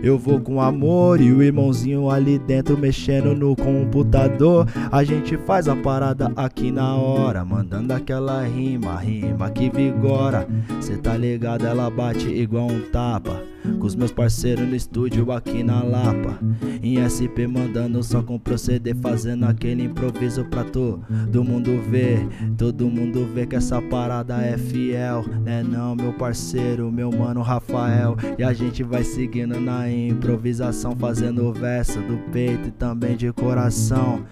Eu vou com amor e o irmãozinho ali dentro mexendo no computador. A gente faz a parada aqui na hora, mandando aquela rima, rima que vigora. Cê tá ligado, ela bate igual um tapa. Com os meus parceiros no estúdio aqui na Lapa. Em SP mandando só com proceder, fazendo aquele improviso pra todo mundo ver. Todo mundo vê que essa parada é fiel, né? Não, meu parceiro, meu mano Rafael. E a gente vai seguindo na improvisação, fazendo verso do peito e também de coração.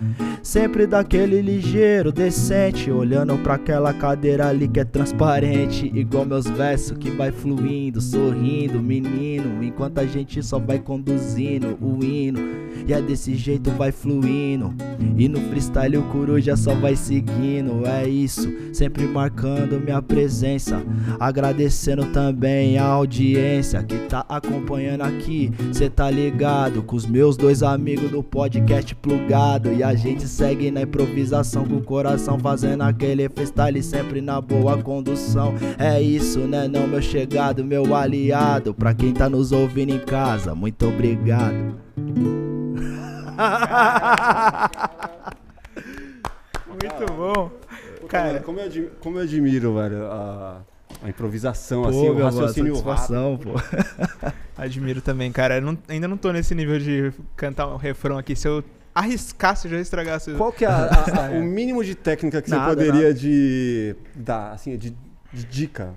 Sempre daquele ligeiro, decente, olhando pra aquela cadeira ali que é transparente, igual meus versos que vai fluindo, sorrindo, menino enquanto a gente só vai conduzindo o hino. E é desse jeito vai fluindo. E no freestyle o coruja só vai seguindo. É isso, sempre marcando minha presença. Agradecendo também a audiência que tá acompanhando aqui. Cê tá ligado com os meus dois amigos do podcast plugado. E a gente segue na improvisação com o coração fazendo aquele freestyle sempre na boa condução. É isso, né? Não, meu chegado, meu aliado. Pra quem tá nos ouvindo em casa, muito obrigado. [LAUGHS] Muito bom. Cara, Cara, como eu, admi- como eu admiro, velho, a, a improvisação, Pô, assim, o raciocínio satisfação, pô. [LAUGHS] admiro também, cara. Eu não- ainda não tô nesse nível de cantar um refrão aqui. Se eu arriscasse, eu já estragasse. Qual que é a- a- a- [LAUGHS] o mínimo de técnica que você Nada, poderia nada. de dar, assim, de, de dica?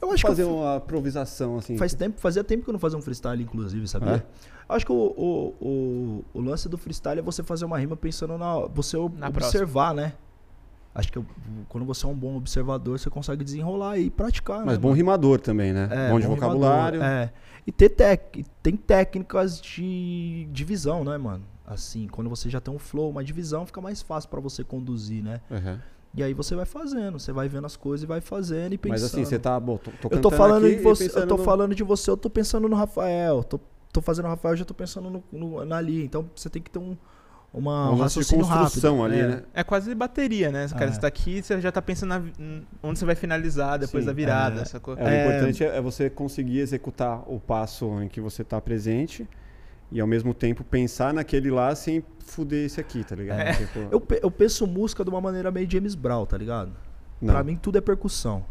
Eu acho que fazer eu uma improvisação, assim. Faz tempo, fazia tempo que eu não fazia um freestyle, inclusive, sabia? É? Acho que o, o, o, o lance do freestyle é você fazer uma rima pensando na. Você Na observar, né? Acho que eu- quando você é um bom observador, você consegue desenrolar e praticar. Mas né, bom mano? rimador também, né? É, bom de bom vocabulário. rimador, É. E ter tec, tem técnicas de divisão, né, mano? Assim, quando você já tem um flow, uma divisão, fica mais fácil pra você conduzir, né? Uhum. E aí você vai fazendo, você vai vendo as coisas e vai fazendo e pensando. Mas assim, você tá. Bom, tô, tô Eu tô falando aqui de você, eu tô no- falando de você, eu tô pensando no Rafael, tô, tô fazendo o Rafael, já tô pensando no, no, na ali. Então você tem que ter um, uma, um de construção rápido. ali, É. né? É quase bateria, né? Cara, É. você tá aqui, você já tá pensando na, onde você vai finalizar depois Sim. da virada, É. sacou? É, o É. importante é, é você conseguir executar o passo em que você tá presente e ao mesmo tempo pensar naquele lá sem fuder esse aqui, tá ligado? É. Tipo, Eu, eu penso música de uma maneira meio James Brown, tá ligado? não. Pra mim tudo é percussão.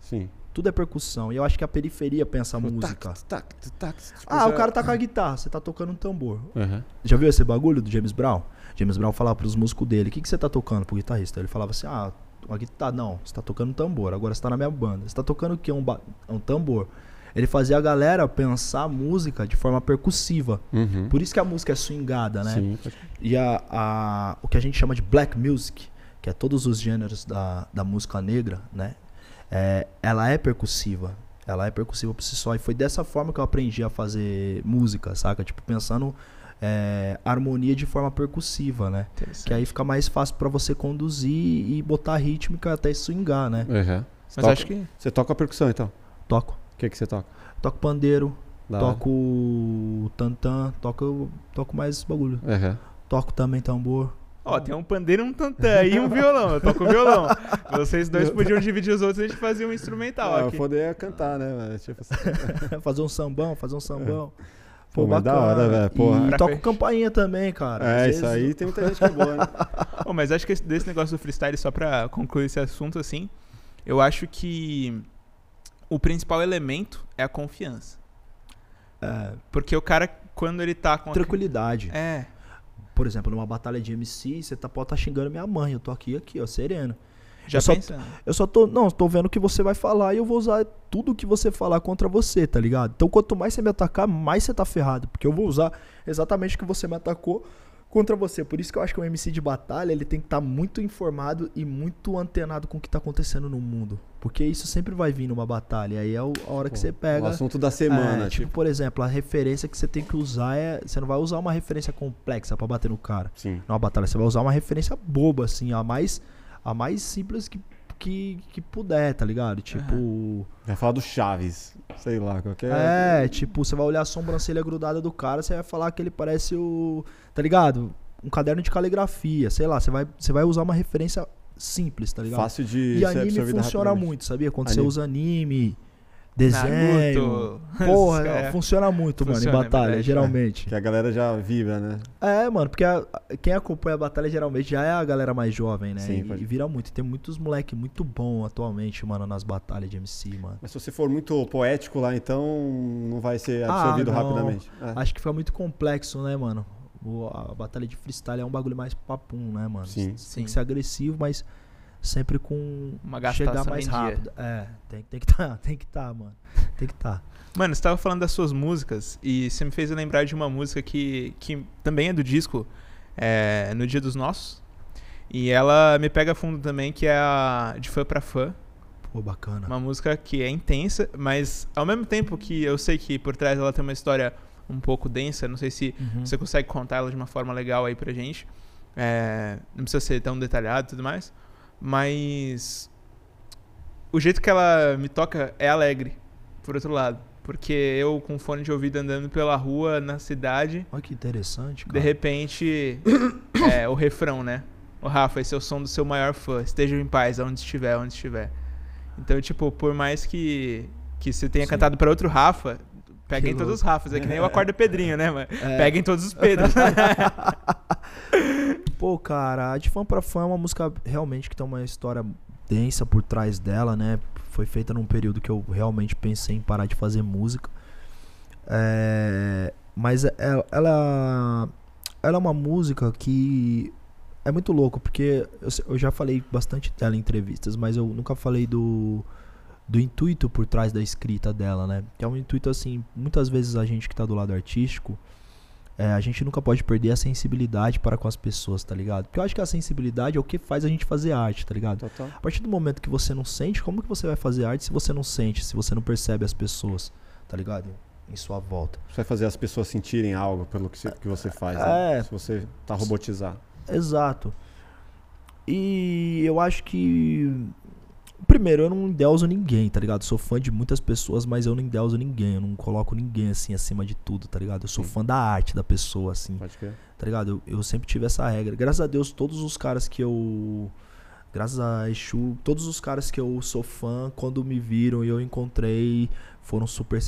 Sim. Tudo é percussão. E eu acho que a periferia pensa Tipo, música. tac, tac, tac, tipo, Ah, já- o cara tá com a guitarra, você tá tocando um tambor. Aham. Já viu esse bagulho do James Brown? James Brown falava pros músicos dele: O que, que você tá tocando pro guitarrista? Ele falava assim: Ah, uma guitarra. Não, você tá tocando um tambor. Agora você tá na minha banda. Você tá tocando o quê? Um, ba- um tambor. Ele fazia a galera pensar a música de forma percussiva. Uhum. Por isso que a música é swingada, né? Sim, E a, a- o que a gente chama de black music, que é todos os gêneros da, da música negra, né? É, ela é percussiva. Ela é percussiva por si só. E foi dessa forma que eu aprendi a fazer música, saca? Tipo, pensando é, harmonia de forma percussiva, né? Que aí fica mais fácil pra você conduzir e botar rítmica até swingar, né? Você Mas toca- acho que. Você toca a percussão, então? Toco. O que, que você toca? Toco pandeiro, Da toco tantã, toco, toco mais bagulho. Aham. Toco também tambor. Ó, tem um pandeiro, um tantã e um violão. Eu toco violão. [LAUGHS] Vocês dois podiam dividir os outros e a gente fazia um instrumental Ah, eu aqui. poderia cantar, né? Tipo assim, [LAUGHS] fazer um sambão, fazer um sambão. Pô, mas da hora, velho. E Pra toco fech- campainha também, cara. É, vezes- isso aí tem muita gente que é boa, né? [LAUGHS] Mas acho que esse- desse negócio do freestyle, só pra concluir esse assunto assim, eu acho que o principal elemento é a confiança. É, Porque o cara, quando ele tá com. a- tranquilidade. É. Por exemplo, numa batalha de MC, você tá, pode estar xingando minha mãe. Eu tô aqui, aqui, ó, sereno. Já Eu só-. Eu só tô. Não, tô vendo o que você vai falar e eu vou usar tudo que você falar contra você, tá ligado? Então, quanto mais você me atacar, mais você tá ferrado. Porque eu vou usar exatamente o que você me atacou contra você. Por isso que eu acho que o MC de batalha, ele tem que estar muito informado e muito antenado com o que tá acontecendo no mundo. Porque isso sempre vai vir numa batalha. E aí é o- a hora que você O pega. assunto da semana, É, tipo, tipo. por exemplo, a referência que você tem que usar é. Você não vai usar uma referência complexa pra bater no cara. Sim. Numa batalha, você vai usar uma referência boba, assim, a mais, a mais simples que, que, que puder, tá ligado? Tipo. Vai falar do Chaves, sei lá, qualquer. É, tipo, você vai olhar a sobrancelha grudada do cara, você vai falar que ele parece o. Tá ligado? Um caderno de caligrafia, sei lá, você vai, você vai usar uma referência simples, tá ligado? Fácil de E anime funciona muito, sabia? Quando você Anime. usa anime, desenho. Naruto. Porra, [LAUGHS] É. funciona muito, mano, Funciona, em é batalha, verdade. geralmente. Que a galera já vibra, né? É, mano, porque a- quem acompanha a batalha geralmente já é a galera mais jovem, né? Sim, e, pode- e vira muito. Tem muitos moleque muito bom atualmente, mano, nas batalhas de MC, mano. Mas se você for muito poético lá, então não vai ser Ah, absorvido não. rapidamente. É. Acho que fica muito complexo, né, mano? A batalha de freestyle é um bagulho mais papum, né, mano? Sim. Tem Sim. que ser agressivo, mas sempre com Uma chegar gastação mais em dia. rápido. É, tem, tem que tá, [LAUGHS] tem que tá, mano. Tem que tá. Mano, você tava falando das suas músicas e você me fez lembrar de uma música que, que também é do disco, é, No Dia dos Nossos. E ela me pega fundo também, que é a De Fã Pra Fã. Pô, bacana. Uma música que é intensa, mas ao mesmo tempo que eu sei que por trás ela tem uma história um pouco densa, não sei se Uhum. você consegue contar ela de uma forma legal aí pra gente. É, não precisa ser tão detalhado e tudo mais. Mas o jeito que ela me toca é alegre, por outro lado. Porque eu com fone de ouvido andando pela rua, na cidade, Olha que interessante, de cara. repente [COUGHS] é o refrão, né? O Rafa, esse é o som do seu maior fã. Esteja em paz, aonde estiver, onde estiver. Então, tipo, por mais que, que você tenha Sim. cantado pra outro Rafa, peguem todos os Rafas. É que nem o Acorda Pedrinho, né, mano? [LAUGHS] É. Peguem todos os Pedros. [LAUGHS] Pô, cara, a de fã pra fã é uma música realmente que tem uma história densa por trás dela, né? Foi feita num período que eu realmente pensei em parar de fazer música. É, mas é- ela, ela é uma música que é muito louco, porque eu, eu já falei bastante dela em entrevistas, mas eu nunca falei do, do intuito por trás da escrita dela, né? Que é um intuito assim, muitas vezes a gente que tá do lado artístico, é, a gente nunca pode perder a sensibilidade para com as pessoas, tá ligado? Porque eu acho que a sensibilidade é o que faz a gente fazer arte, tá ligado? Total. A partir do momento que você não sente, como que você vai fazer arte se você não sente, se você não percebe as pessoas, tá ligado? Em sua volta. Você vai fazer as pessoas sentirem algo pelo que você, que você faz. né? É. Se você tá robotizado. Exato. E eu acho que. Primeiro, eu não endeuso ninguém, tá ligado? Sou fã de muitas pessoas, mas eu não endeuso ninguém. Eu não coloco ninguém assim acima de tudo, tá ligado? Eu sou Sim. fã da arte da pessoa, assim. Pode crer. tá ligado? Eu, eu sempre tive essa regra. Graças a Deus, todos os caras que eu. Graças a Exu, todos os caras que eu sou fã, quando me viram e eu encontrei, foram super,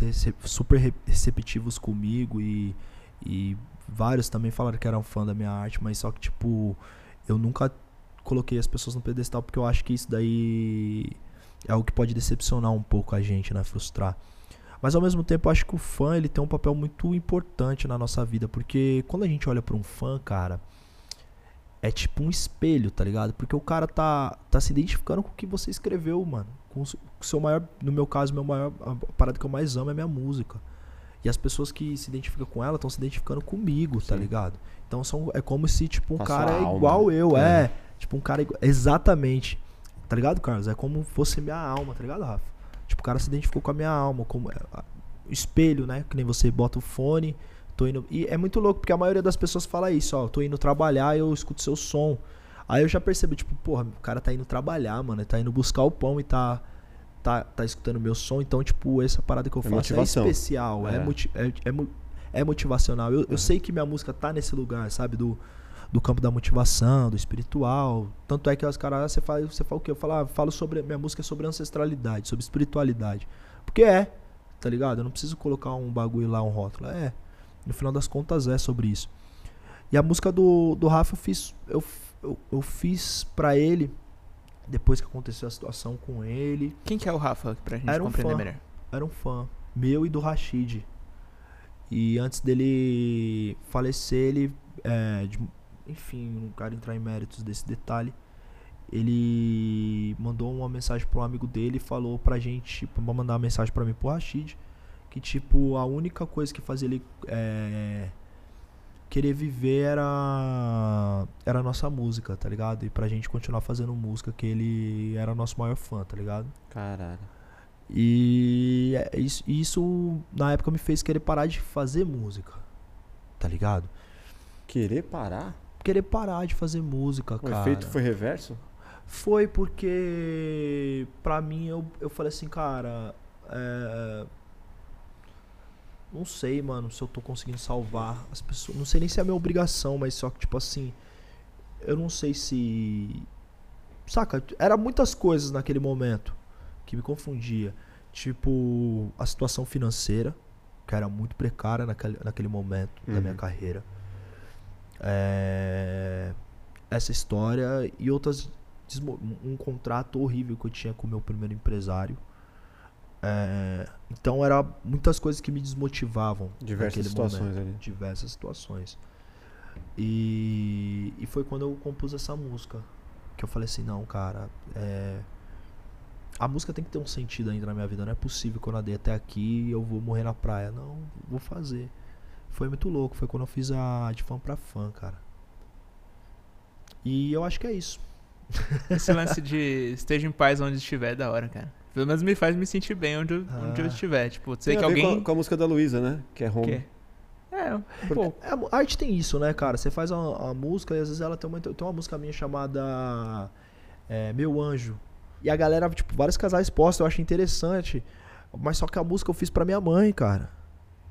super re- receptivos comigo e, e vários também falaram que eram fã da minha arte, mas só que, tipo, eu nunca coloquei as pessoas no pedestal porque eu acho que isso daí é o que pode decepcionar um pouco a gente, né? Frustrar. Mas ao mesmo tempo, eu acho que o fã ele tem um papel muito importante na nossa vida, porque quando a gente olha pra um fã, cara, é tipo um espelho, tá ligado? Porque o cara tá, tá se identificando com o que você escreveu, mano. Com o seu maior, no meu caso, meu maior, a parada que eu mais amo é minha música. E as pessoas que se identificam com ela estão se identificando comigo, tá Sim. ligado? Então são, é como se, tipo, um a cara é igual eu, é. É. Tipo, um cara igual, exatamente. Tá ligado, Carlos? É como fosse minha alma, tá ligado, Rafa? Tipo, o cara se identificou com a minha alma, como é, espelho, né? Que nem você bota o fone, tô indo. E é muito louco, porque a maioria das pessoas fala isso, ó. Tô indo trabalhar e eu escuto seu som. Aí eu já percebo, tipo, porra, o cara tá indo trabalhar, mano. Tá indo buscar o pão e tá. Tá, tá escutando meu som, então, tipo, essa parada que eu É faço motivação. é especial, é, É. é, é, é motivacional. Eu, eu É. sei que minha música tá nesse lugar, sabe? Do, do campo da motivação, do espiritual. Tanto é que os caras, você fala, você fala o quê? Eu falo, ah, falo sobre. Minha música é sobre ancestralidade, sobre espiritualidade. Porque é, tá ligado? Eu não preciso colocar um bagulho lá, um rótulo. É. No final das contas é sobre isso. E a música do, do Rafa eu fiz. Eu, eu, eu fiz pra ele. Depois que aconteceu a situação com ele. Quem que é o Rafa, pra gente Era um compreender fã. melhor? Era um fã meu e do Rashid. E antes dele falecer, ele. é, de- enfim, não quero entrar em méritos desse detalhe. Ele mandou uma mensagem para um amigo dele e falou pra gente, tipo, pra mandar uma mensagem pra mim pro Rashid, que tipo, a única coisa que fazia ele é, querer viver era era a nossa música, tá ligado? E pra gente continuar fazendo música, que ele era nosso maior fã, tá ligado? Caralho. E é isso, isso na época me fez querer parar de fazer música. Tá ligado? Querer parar? Querer parar de fazer música, O cara. efeito foi reverso? Foi porque, pra mim, eu, eu falei assim, cara, é, não sei, mano, se eu tô conseguindo salvar as pessoas. Não sei nem se é a minha obrigação, mas só que, tipo assim, eu não sei se. Saca? Era muitas coisas naquele momento que me confundia. Tipo, a situação financeira, que era muito precária naquele, naquele momento da minha Uhum. carreira. É, essa história e outras. Um contrato horrível que eu tinha com o meu primeiro empresário. É, então, era muitas coisas que me desmotivavam. Diversas situações momento ali. diversas situações. E, e foi quando eu compus essa música. Que eu falei assim, não, cara, é, a música tem que ter um sentido ainda na minha vida. Não é possível que eu nadei até aqui e eu vou morrer na praia. Não, vou fazer. Foi muito louco. Foi quando eu fiz a de fã pra fã, cara. E eu acho que é isso. [LAUGHS] Esse lance de esteja em paz onde estiver é da hora, cara. Pelo menos me faz me sentir bem onde eu, onde eu Ah. estiver. Tipo, sei Tem que alguém. com, a, com a música da Luísa, né? Que é Home. Que? É, Porque pouco. é, a arte tem isso, né, cara? Você faz uma, a música e às vezes ela tem uma, tem uma música minha chamada é, Meu Anjo. E a galera, tipo, vários casais postam, eu acho interessante. Mas só que a música eu fiz pra minha mãe, cara.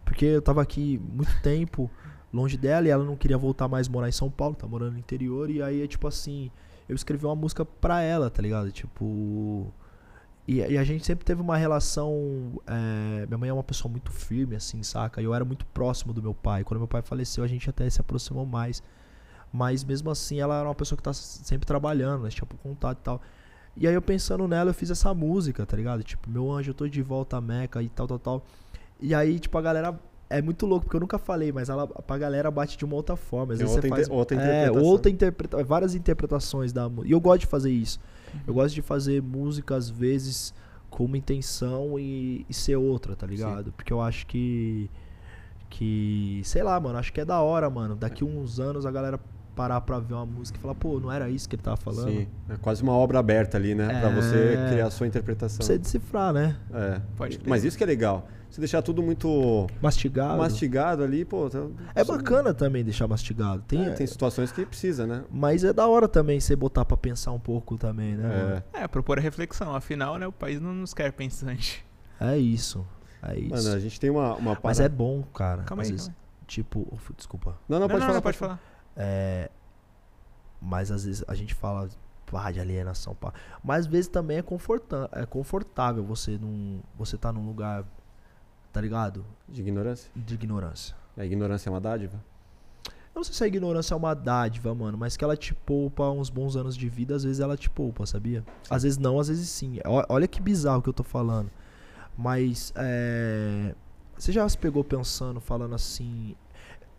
Porque eu tava aqui muito tempo longe dela e ela não queria voltar mais morar em São Paulo, tá morando no interior. E aí, é tipo assim, eu escrevi uma música pra ela, tá ligado? Tipo. E, e a gente sempre teve uma relação. é, minha mãe é uma pessoa muito firme, assim, saca? Eu era muito próximo do meu pai. Quando meu pai faleceu, a gente até se aproximou mais. Mas mesmo assim, ela era uma pessoa que tá sempre trabalhando, né? Tinha por contato e tal. E aí eu pensando nela, eu fiz essa música, tá ligado? Tipo, meu anjo, eu tô de volta a Meca e tal, tal, tal. E aí, tipo, a galera. É muito louco, porque eu nunca falei, mas ela, pra galera bate de uma outra forma. Às vezes outra você faz. inter- outra é, interpretação. outra interpreta várias interpretações da música. E eu gosto de fazer isso. Eu gosto de fazer música, às vezes, com uma intenção e, e ser outra, tá ligado? Porque eu acho que. Que. Sei lá, mano. Acho que é da hora, mano. Daqui uns anos a galera parar pra ver uma música e falar, pô, não era isso que ele tava falando? Sim. É quase uma obra aberta ali, né? Pra É. você criar a sua interpretação. Pra você decifrar, né? É. Pode. Mas isso que é legal. Você deixar tudo muito Mastigado. mastigado ali, pô. tá- É bacana também deixar mastigado. Tem, É, tem situações que precisa, né? Mas é da hora também você botar pra pensar um pouco também, né? É. É, propor a reflexão. Afinal, né, o país não nos quer pensante. É isso. É isso. Mano, a gente tem uma, uma Mas é bom, cara. Calma às aí, vezes, calma tipo, uf, desculpa. Não, não, Não, pode não, falar. não, pode falar. É, mas às vezes a gente fala pá, de alienação, pá. Mas às vezes também é, conforta é confortável você num, você tá num lugar, tá ligado? De ignorância. De ignorância. A ignorância é uma dádiva? Eu não sei se a ignorância é uma dádiva, mano, mas que ela te poupa uns bons anos de vida, às vezes ela te poupa, sabia? Às vezes não, às vezes sim. Ó- Olha que bizarro que eu tô falando. Mas, é... Você já se pegou pensando, falando assim...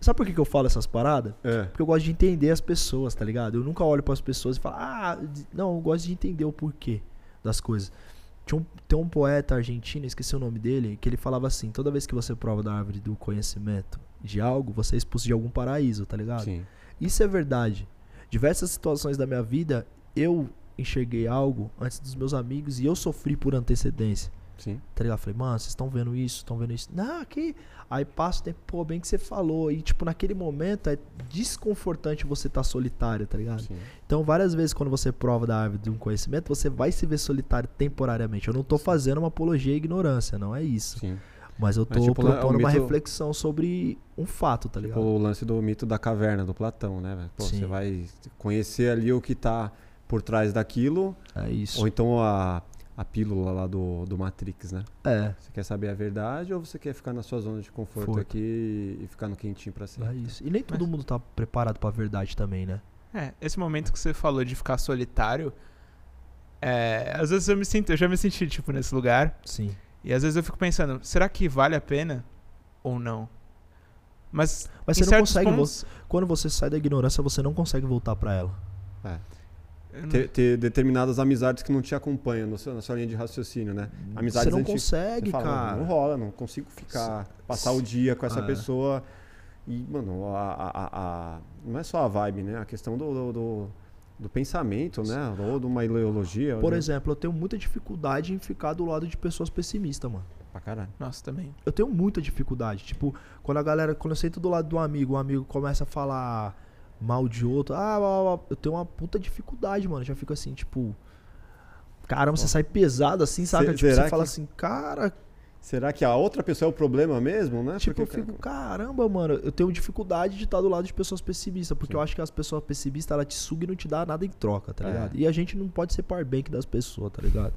Sabe por que, que eu falo essas paradas? É. Porque eu gosto de entender as pessoas, tá ligado? Eu nunca olho para as pessoas e falo, ah, não, eu gosto de entender o porquê das coisas. Tinha um, tem um poeta argentino, esqueci o nome dele, que ele falava assim: toda vez que você prova da árvore do conhecimento de algo, você é expulso de algum paraíso, tá ligado? Sim. Isso é verdade. Diversas situações da minha vida, eu enxerguei algo antes dos meus amigos e eu sofri por antecedência. Sim. Tá ligado? Falei, mano, vocês estão vendo isso? Estão vendo isso? Não, aqui. Aí passa o tempo, pô, bem que você falou. E, tipo, naquele momento é desconfortante você estar solitário, tá ligado? Sim. Então, várias vezes, quando você prova da árvore de um conhecimento, você vai se ver solitário temporariamente. Eu não tô fazendo uma apologia à ignorância, não é isso. Sim. Mas eu Mas, tô tipo, né, propondo o uma mito- reflexão sobre um fato, tá ligado? Tipo o lance do mito da caverna, do Platão, né? Pô, você vai conhecer ali o que tá por trás daquilo, É isso. ou então a, a pílula lá do, do Matrix, né? É, Você quer saber a verdade ou você quer ficar na sua zona de conforto aqui e ficar no quentinho pra é sempre? isso. E nem todo Mas- mundo tá preparado pra verdade também, né? É, esse momento que você falou de ficar solitário, é, às vezes eu me sinto, eu já me senti tipo nesse lugar, Sim. e às vezes eu fico pensando, será que vale a pena ou não? Mas, Mas você não consegue. pontos, Quando você sai da ignorância, você não consegue voltar pra ela. não- Ter, ter determinadas amizades que não te acompanham na sua linha de raciocínio, né? Amizades você não antigas, consegue, Você fala, cara. Não rola, não consigo ficar, passar o dia com essa É. pessoa. E, mano, a, a- a- a- não é só a vibe, né? A questão do, do, do- do pensamento, né? Ou de uma ideologia. Por né? exemplo, eu tenho muita dificuldade em ficar do lado de pessoas pessimistas, mano. Pra caralho. Nossa, também. Eu tenho muita dificuldade. Tipo, quando a galera, quando eu sento do lado de um amigo, um amigo começa a falar mal de outro. Ah, eu tenho uma puta dificuldade, mano. Já fico assim, tipo. Caramba, você sai pesado assim, sabe? Tipo, você fala que- assim, cara, Será que a outra pessoa é o problema mesmo, né? Tipo, Porque, eu fico, caramba, mano, eu tenho dificuldade de estar do lado de pessoas pessimistas, porque eu acho que as pessoas pessimistas, ela te suga e não te dá nada em troca, tá É. ligado? E a gente não pode ser powerbank das pessoas, tá ligado?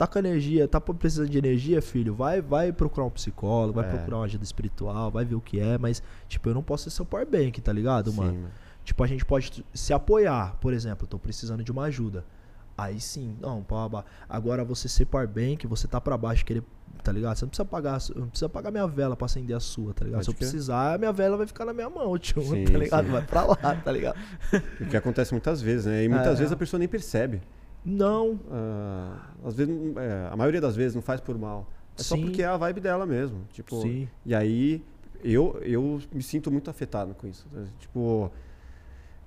Tá com energia, tá precisando de energia, filho, vai vai procurar um psicólogo, vai É. procurar uma ajuda espiritual, vai ver o que é, mas, tipo, eu não posso ser seu powerbank, tá ligado, Sim, mano? mano. Tipo, a gente pode se apoiar, por exemplo, eu tô precisando de uma ajuda. Aí sim, não, pá, agora você ser powerbank, você tá pra baixo, querer, tá ligado? Você não precisa pagar, não precisa pagar minha vela pra acender a sua, tá ligado? Pode Se eu precisar, a minha vela vai ficar na minha mão, tio, Sim, [LAUGHS] tá ligado? sim. Vai pra lá, tá ligado? [LAUGHS] O que acontece muitas vezes, né? E muitas É. vezes a pessoa nem percebe. Não, Ah, às vezes, é, a maioria das vezes não faz por mal. É só Sim. porque é a vibe dela mesmo. Tipo, sim, E aí eu, eu me sinto muito afetado com isso. né? Tipo,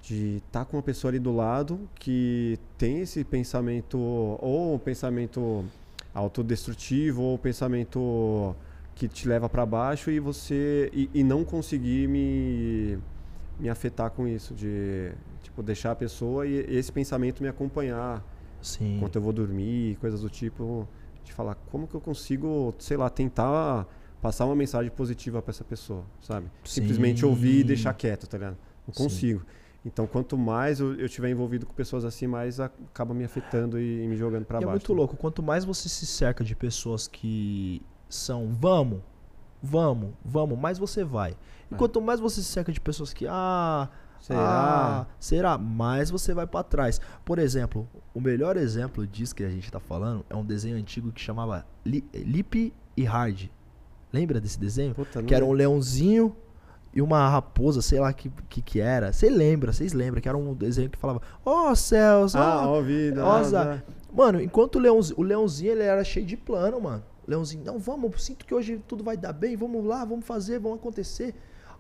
de estar com uma pessoa ali do lado que tem esse pensamento, ou um pensamento autodestrutivo, ou um pensamento que te leva para baixo e você e, e não conseguir me, me afetar com isso, de tipo deixar a pessoa e esse pensamento me acompanhar sim. enquanto eu vou dormir, coisas do tipo, de falar como que eu consigo, sei lá, tentar passar uma mensagem positiva para essa pessoa, sabe? Simplesmente Sim. ouvir e deixar quieto, tá ligado? Não Sim. consigo. Então, quanto mais eu, eu tiver envolvido com pessoas assim, mais acaba me afetando e, e me jogando para é baixo. muito louco, quanto mais você se cerca de pessoas que são vamos, vamos, vamos, mais você vai. E É. quanto mais você se cerca de pessoas que, ah, Será? ah, será? Mais você vai pra trás. Por exemplo, o melhor exemplo disso que a gente tá falando é um desenho antigo que chamava Li- Lip e Hard. Lembra desse desenho? Puta, Que era um leãozinho e uma raposa, sei lá que que, que era. Você lembra, vocês lembram que era um desenho que falava: "Ó céus, Ah, ó, vida. ah, Zá. Zá. Mano, enquanto o leãozinho, o leãozinho ele era cheio de plano, mano. Leãozinho, não, vamos, sinto que hoje tudo vai dar bem, vamos lá, vamos fazer, vamos acontecer.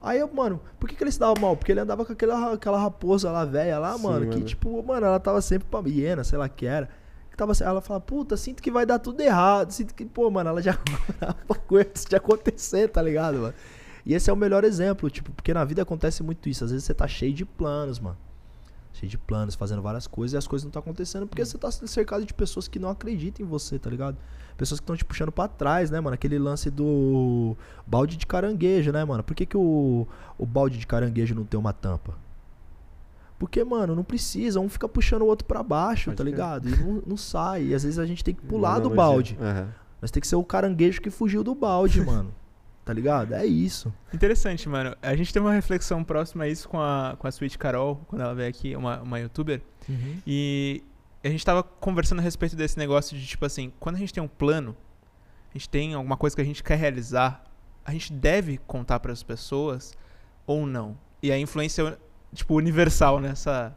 Aí, eu, mano, por que, que ele se dava mal? Porque ele andava com aquela, aquela raposa lá, velha lá, Sim, mano, que mano. tipo, mano, ela tava sempre pra hiena, sei lá que era. Que tava, ela falava, puta, sinto que vai dar tudo errado, sinto que, pô, mano, ela já [LAUGHS] coisa de acontecer, tá ligado, mano? E esse é o melhor exemplo, tipo, porque na vida acontece muito isso. Às vezes você tá cheio de planos, mano cheio de planos, fazendo várias coisas e as coisas não estão acontecendo porque você tá cercado de pessoas que não acreditam em você, tá ligado? Pessoas que estão te puxando pra trás, né, mano? Aquele lance do balde de caranguejo, né, mano? Por que, que o, o balde de caranguejo não tem uma tampa? Porque, mano, não precisa, um fica puxando o outro pra baixo, Pode tá ligado? E não, não sai. E às vezes a gente tem que pular do Analogia. balde. Aham. Mas tem que ser o caranguejo que fugiu do balde, [LAUGHS] mano. Tá ligado? É isso. Interessante, mano. A gente teve uma reflexão próxima a isso com a, com a Sweet Carol, quando ela veio aqui, uma, uma youtuber. E a gente tava conversando a respeito desse negócio de, tipo assim, quando a gente tem um plano, a gente tem alguma coisa que a gente quer realizar, a gente deve contar para as pessoas ou não. E a influência, tipo, universal nessa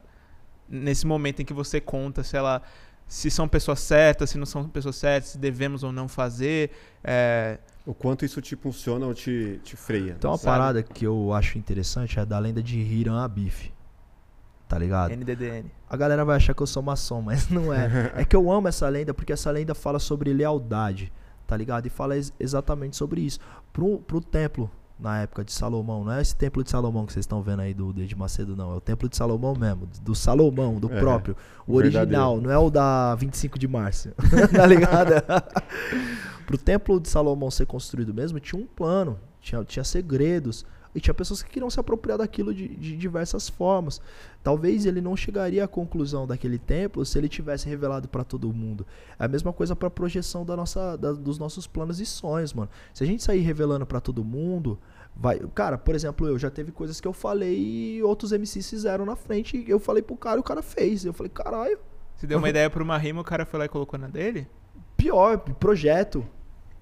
nesse momento em que você conta se ela se são pessoas certas, se não são pessoas certas, se devemos ou não fazer. É, O quanto isso te impulsiona ou te, te freia. Então uma Sabe? parada que eu acho interessante é da lenda de Hiram Abif. Tá ligado? NDDN. A galera vai achar que eu sou maçom, mas [LAUGHS] não é. É que eu amo essa lenda porque essa lenda fala sobre lealdade, tá ligado? E fala ex- exatamente sobre isso. Pro, pro templo, na época de Salomão, não é esse templo de Salomão que vocês estão vendo aí do de Macedo, não. É o templo de Salomão mesmo, do Salomão, do É, próprio. O o original, verdadeiro. não é o da 25 de março. [LAUGHS] tá ligado? [LAUGHS] Pro templo de Salomão ser construído mesmo, tinha um plano, tinha, tinha segredos. E tinha pessoas que queriam se apropriar daquilo de, de diversas formas. Talvez ele não chegaria à conclusão daquele templo se ele tivesse revelado para todo mundo. É a mesma coisa para projeção da nossa, da- dos nossos planos e sonhos, mano. Se a gente sair revelando para todo mundo, vai. Cara, por exemplo, eu já teve coisas que eu falei e outros MCs fizeram na frente. E eu falei pro cara e o cara fez. Eu falei, caralho, Você deu uma ideia pra uma rima, o cara foi lá e colocou na dele? pior, projeto.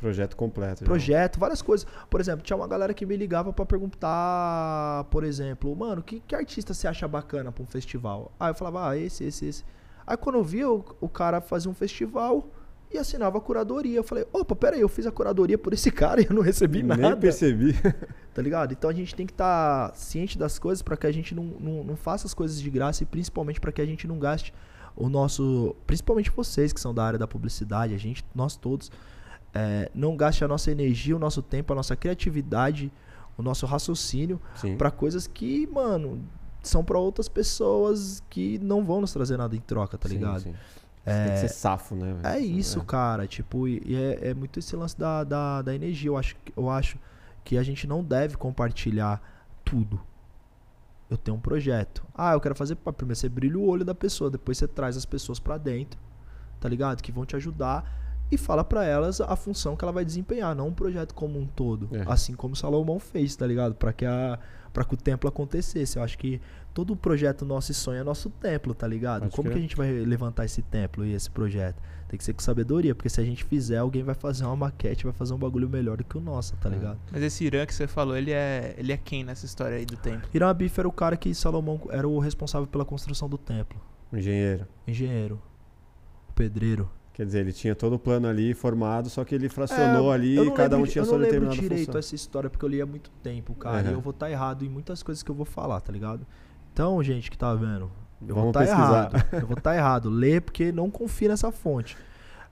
Projeto completo. já. Projeto, várias coisas. Por exemplo, tinha uma galera que me ligava pra perguntar, por exemplo, mano, que, que artista você acha bacana pra um festival? Aí eu falava, ah, esse, esse, esse. Aí quando eu vi, o, o cara fazia um festival e assinava a curadoria. Eu falei, opa, pera aí, eu fiz a curadoria por esse [LAUGHS] cara e eu não recebi Nem nada. percebi. [LAUGHS] Tá ligado? Então a gente tem que estar ciente das coisas pra que a gente não, não, não faça as coisas de graça e principalmente pra que a gente não gaste o nosso. Principalmente vocês que são da área da publicidade, a gente, nós todos, é, não gaste a nossa energia, o nosso tempo, a nossa criatividade, o nosso raciocínio pra coisas que, mano, são pra outras pessoas que não vão nos trazer nada em troca, tá Sim, ligado? sim. Você Tem que ser safo, né? É isso, cara. Tipo, e é, é muito esse lance da, da, da energia. Eu acho, que- eu acho que a gente não deve compartilhar tudo. Eu tenho um projeto. Ah, eu quero fazer. Primeiro você brilha o olho da pessoa, depois você traz as pessoas pra dentro, tá ligado? Que vão te ajudar e fala pra elas a função que ela vai desempenhar, não um projeto como um todo. É. Assim como Salomão fez, tá ligado? Pra que, a, pra que o templo acontecesse. Eu acho que todo projeto nosso e sonho é nosso templo, tá ligado? Pode como crer. que a gente vai levantar esse templo e esse projeto? Tem que ser com sabedoria, porque se a gente fizer, alguém vai fazer uma maquete, vai fazer um bagulho melhor do que o nosso, tá É. ligado? Mas esse Irã que você falou, ele é, ele é quem nessa história aí do templo? Hiram Abif era o cara que Salomão era o responsável pela construção do templo. Engenheiro. O engenheiro. O pedreiro. Quer dizer, ele tinha todo o plano ali formado, só que ele fracionou É, ali eu e cada um lembro- tinha Eu sua não lembro determinada direito função. essa história, porque eu li há muito tempo, cara. Aham. E eu vou estar errado em muitas coisas que eu vou falar, tá ligado? Então, gente que tá vendo, eu Vamos vou estar pesquisar. errado. [LAUGHS] Eu vou estar errado. Lê porque não confia nessa fonte.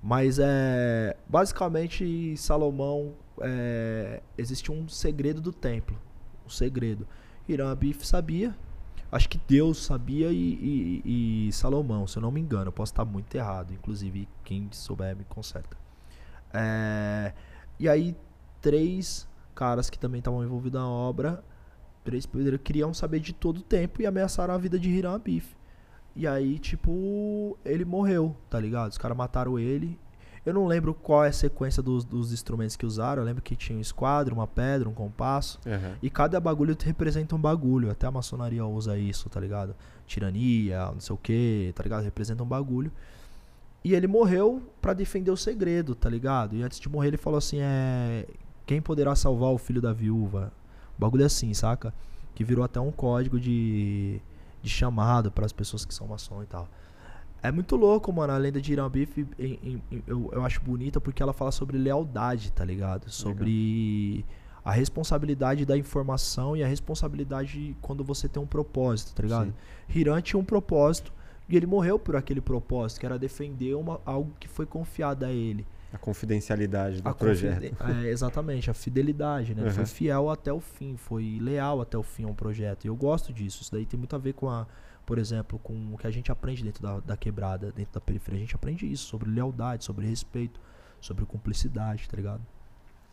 Mas é. Basicamente, Salomão. É, existe um segredo do templo. Um segredo. Hiram Abif sabia. Acho que Deus sabia e, e- e Salomão, se eu não me engano. Eu posso estar muito errado. Inclusive, quem souber me conserta. É, e aí, três caras que também estavam envolvidos na obra. Três pedreiros queriam saber de todo o tempo e ameaçaram a vida de Hiram Abif. E aí, tipo, ele morreu, tá ligado? Os caras mataram ele. Eu não lembro qual é a sequência dos, dos instrumentos que usaram. Eu lembro que tinha um esquadro, uma pedra, um compasso. Aham. E cada bagulho representa um bagulho. Até a maçonaria usa isso, tá ligado? Tirania, não sei o que, tá ligado? Representa um bagulho. E ele morreu pra defender o segredo, tá ligado? E antes de morrer ele falou assim, é... Quem poderá salvar o filho da viúva? Um bagulho assim, saca? Que virou até um código de, de chamado para as pessoas que são maçom e tal. É muito louco, mano. A lenda de Irã Biff em- em- em- eu, eu acho bonita porque ela fala sobre lealdade, tá ligado? Sobre a responsabilidade da informação e a responsabilidade quando você tem um propósito, tá ligado? Hiram tinha um propósito e ele morreu por aquele propósito, que era defender uma, algo que foi confiado a ele. A confidencialidade do A projeto. confide- [LAUGHS] É, exatamente, a fidelidade, né? Ele foi Uhum. fiel até o fim, foi leal até o fim a um projeto. E eu gosto disso. Isso daí tem muito a ver com a, por exemplo, com o que a gente aprende dentro da, da quebrada, dentro da periferia. A gente aprende isso, sobre lealdade, sobre respeito, sobre cumplicidade, tá ligado?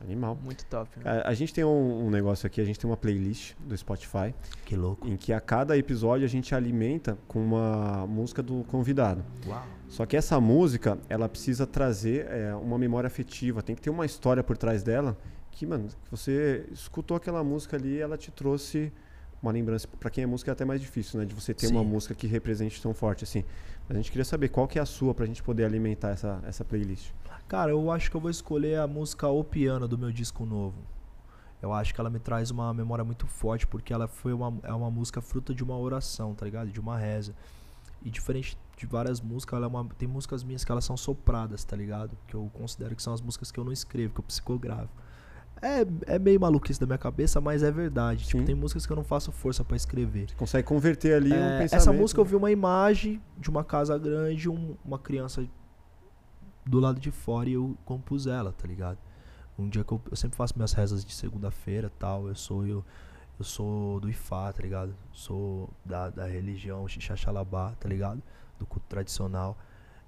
Animal. Muito top. né? A, a gente tem um, um negócio aqui, a gente tem uma playlist do Spotify, Que louco. em que a cada episódio a gente alimenta com uma música do convidado. Uau. Só que essa música, ela precisa trazer é, uma memória afetiva, tem que ter uma história por trás dela, que, mano, você escutou aquela música ali e ela te trouxe uma lembrança. Pra quem é música é até mais difícil, né? De você ter Sim. uma música que represente tão forte assim. A gente queria saber qual que é a sua pra gente poder alimentar essa, essa playlist. Cara, eu acho que eu vou escolher a música O Piano do meu disco novo. Eu acho que ela me traz uma memória muito forte, porque ela foi uma, é uma música fruta de uma oração, tá ligado? De uma reza. E diferente de várias músicas, ela é uma, tem músicas minhas que elas são sopradas, tá ligado? Que eu considero que são as músicas que eu não escrevo, que eu psicografo. É, é meio maluquice da minha cabeça, mas é verdade. Tipo, tem músicas que eu não faço força pra escrever. Você consegue converter ali um É, pensamento. essa música eu vi uma imagem de uma casa grande, um- uma criança do lado de fora e eu compus ela, tá ligado? Um dia que eu, eu sempre faço minhas rezas de segunda-feira tal, eu sou eu, eu sou do Ifá, tá ligado? Sou da, da religião Xixaxalabá, tá ligado? Do culto tradicional.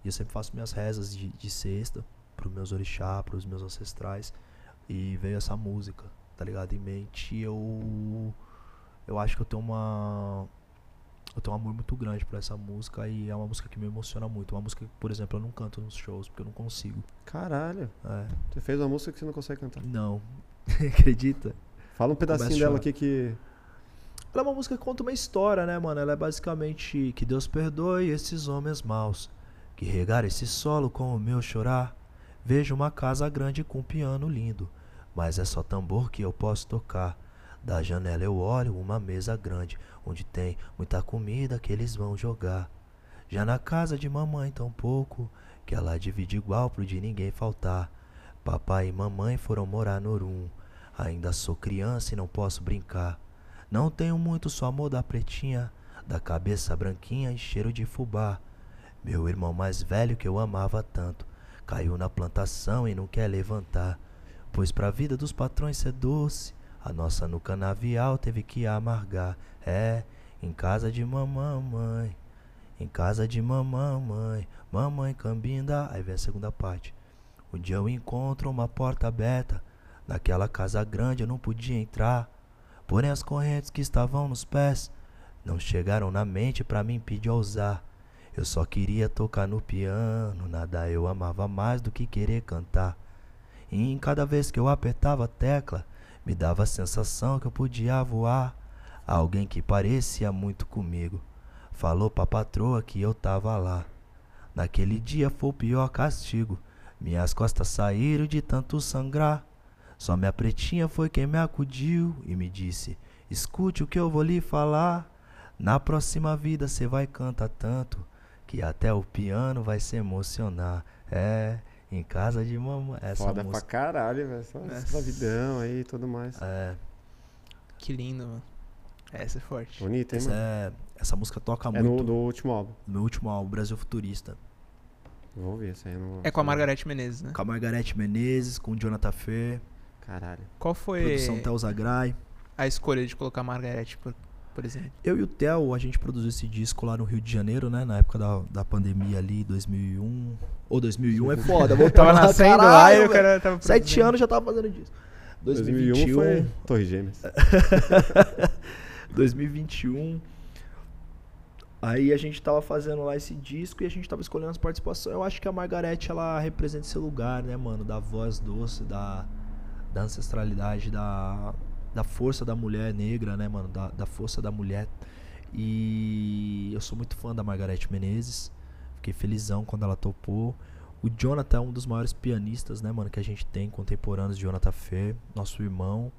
E eu sempre faço minhas rezas de, de sexta pros meus orixá, pros meus ancestrais. E veio essa música, tá ligado? Em mente eu eu acho que eu tenho uma eu tenho um amor muito grande pra essa música e é uma música que me emociona muito. Uma música que, por exemplo, eu não canto nos shows porque eu não consigo. Caralho, É, você fez uma música que você não consegue cantar. não. [LAUGHS] Acredita? Fala um pedacinho dela aqui que. Ela é uma música que conta uma história, né, mano? Ela é basicamente que Deus perdoe esses homens maus que regaram esse solo com o meu chorar. Vejo uma casa grande com um piano lindo, mas é só tambor que eu posso tocar. Da janela eu olho uma mesa grande, onde tem muita comida que eles vão jogar. Já na casa de mamãe tão pouco, que ela divide igual pro de ninguém faltar. Papai e mamãe foram morar no Urum. Ainda sou criança e não posso brincar. Não tenho muito só amor da pretinha, da cabeça branquinha e cheiro de fubá. Meu irmão mais velho que eu amava tanto, caiu na plantação e não quer levantar. Pois pra vida dos patrões ser doce, a nossa no canavial teve que amargar. É, Em casa de mamãe, em casa de mamãe, mamãe cambinda. Aí vem a segunda parte. Um dia eu encontro uma porta aberta. Naquela casa grande eu não podia entrar. Porém as correntes que estavam nos pés não chegaram na mente pra me impedir a usar. Eu só queria tocar no piano, nada eu amava mais do que querer cantar. E em cada vez que eu apertava a tecla, me dava a sensação que eu podia voar. Alguém que parecia muito comigo falou pra patroa que eu tava lá. Naquele dia foi o pior castigo. Minhas costas saíram de tanto sangrar. Só minha pretinha foi quem me acudiu e me disse: Escute o que eu vou lhe falar. Na próxima vida cê vai cantar tanto que até o piano vai se emocionar. É, em casa de mamãe. Essa Foda música. pra caralho, velho. Só Nossa. escravidão aí e tudo mais. É, Que lindo, mano. Essa é forte. Bonito, hein, essa, mano? é- essa música toca É muito. no, do último álbum. no meu último álbum, Brasil Futurista. Vou ver essa aí. Não... É com a Margareth Menezes, né? Com a Margarete Menezes, com o Jonathan Fer, Caralho. Qual foi produção Tel Zagrai. a escolha de colocar a Margareth, por, por exemplo? Eu e o Theo, a gente produziu esse disco lá no Rio de Janeiro, né? Na época da, da pandemia ali, 2001. Ou 2001 é foda, voltava [LAUGHS] Tava lá, nascendo lá caralho, e o cara tava Sete anos já tava fazendo disco. 2001 2021, foi Torre Gêmeas. [LAUGHS] 2021. Aí a gente tava fazendo lá esse disco e a gente tava escolhendo as participações. Eu acho que a Margarete, ela representa esse lugar, né, mano? Da voz doce, da, da ancestralidade, da, da força da mulher negra, né, mano? Da, da força da mulher. E eu sou muito fã da Margarete Menezes. Fiquei felizão quando ela topou. O Jonathan é um dos maiores pianistas, né, mano, que a gente tem, contemporâneos de Jonathan Fer, nosso irmão.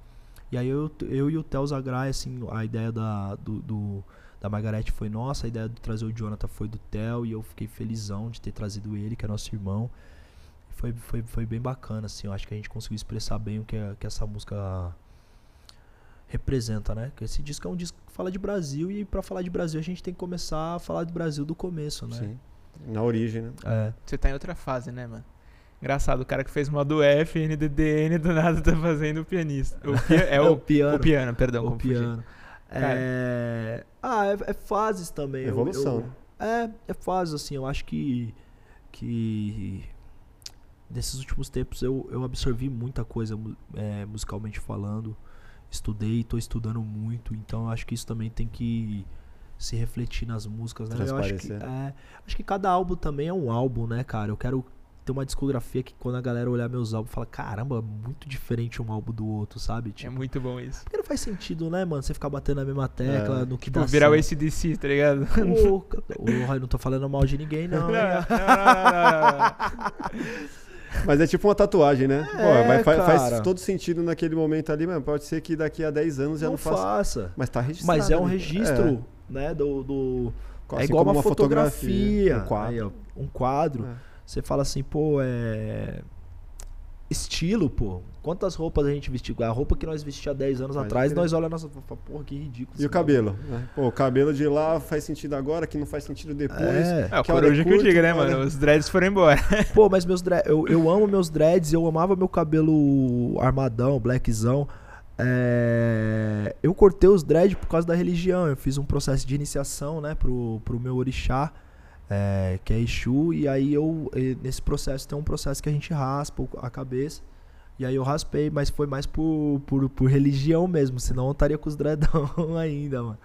E aí eu, eu e o Theo Zagrai, assim, a ideia da, do, do- da Margarete foi nossa, a ideia de trazer o Jonathan foi do Theo, e eu fiquei felizão de ter trazido ele, que é nosso irmão. Foi, foi, foi bem bacana, assim, eu acho que a gente conseguiu expressar bem o que, a- que essa música representa, né? Que esse disco é um disco que fala de Brasil, e pra falar de Brasil a gente tem que começar a falar de Brasil do começo, né? Sim. Na origem, né? É. Você tá em outra fase, né, mano? Engraçado, o cara que fez modo F, NDDN, do nada tá fazendo o pianista. O pi- [LAUGHS] é o, piano. o piano, perdão. o confundi. piano. Cara. É... Ah, é, é fases também. eu- Evolução, eu- É, é fases, assim. Eu acho que. Que. Nesses últimos tempos eu, eu absorvi muita coisa é, musicalmente falando. Estudei, tô estudando muito. Então eu acho que isso também tem que se refletir nas músicas, né? Eu acho que, Transparecer. é, acho que cada álbum também é um álbum, né, cara? Eu quero ter uma discografia que quando a galera olhar meus álbuns, fala, caramba, muito diferente um álbum do outro, sabe? É Tipo, muito bom isso. porque não faz sentido, né, mano? Você ficar batendo na mesma tecla, É. no que Tipo, dá virar o certo. ACDC, tá ligado? Ô, Ô, eu não tô falando mal de ninguém, não. [LAUGHS] Não, não, não, não, não. [LAUGHS] Mas é tipo uma tatuagem, né? Pô, É, vai- fa- faz cara. todo sentido naquele momento ali, mas pode ser que daqui a 10 anos já não, não faça. faça. Mas tá registrado. Mas é um registro, né, do... do- É, é assim igual como uma, fotografia. um quadro. Aí, ó, um quadro. É. Você fala assim, pô, é... Estilo, pô. Quantas roupas a gente vestiu? A roupa que nós vestia há 10 anos atrás, nós olhamos nossa... Porra, que ridículo. E o cabelo? né? Pô, o cabelo de lá faz sentido agora, que não faz sentido depois. É. É, o Que hora coruja que eu diga, né, hora- mano? Os dreads foram embora. [LAUGHS] Pô, mas meus dreads, eu, eu amo meus dreads, eu amava meu cabelo armadão, blackzão. É, eu cortei os dreads por causa da religião. Eu fiz um processo de iniciação, né, pro, pro meu orixá, é, que é Exu. E aí eu, nesse processo, tem um processo que a gente raspa a cabeça. E aí eu raspei, mas foi mais por, por, por religião mesmo, senão eu estaria com os dreadão [LAUGHS] ainda, mano.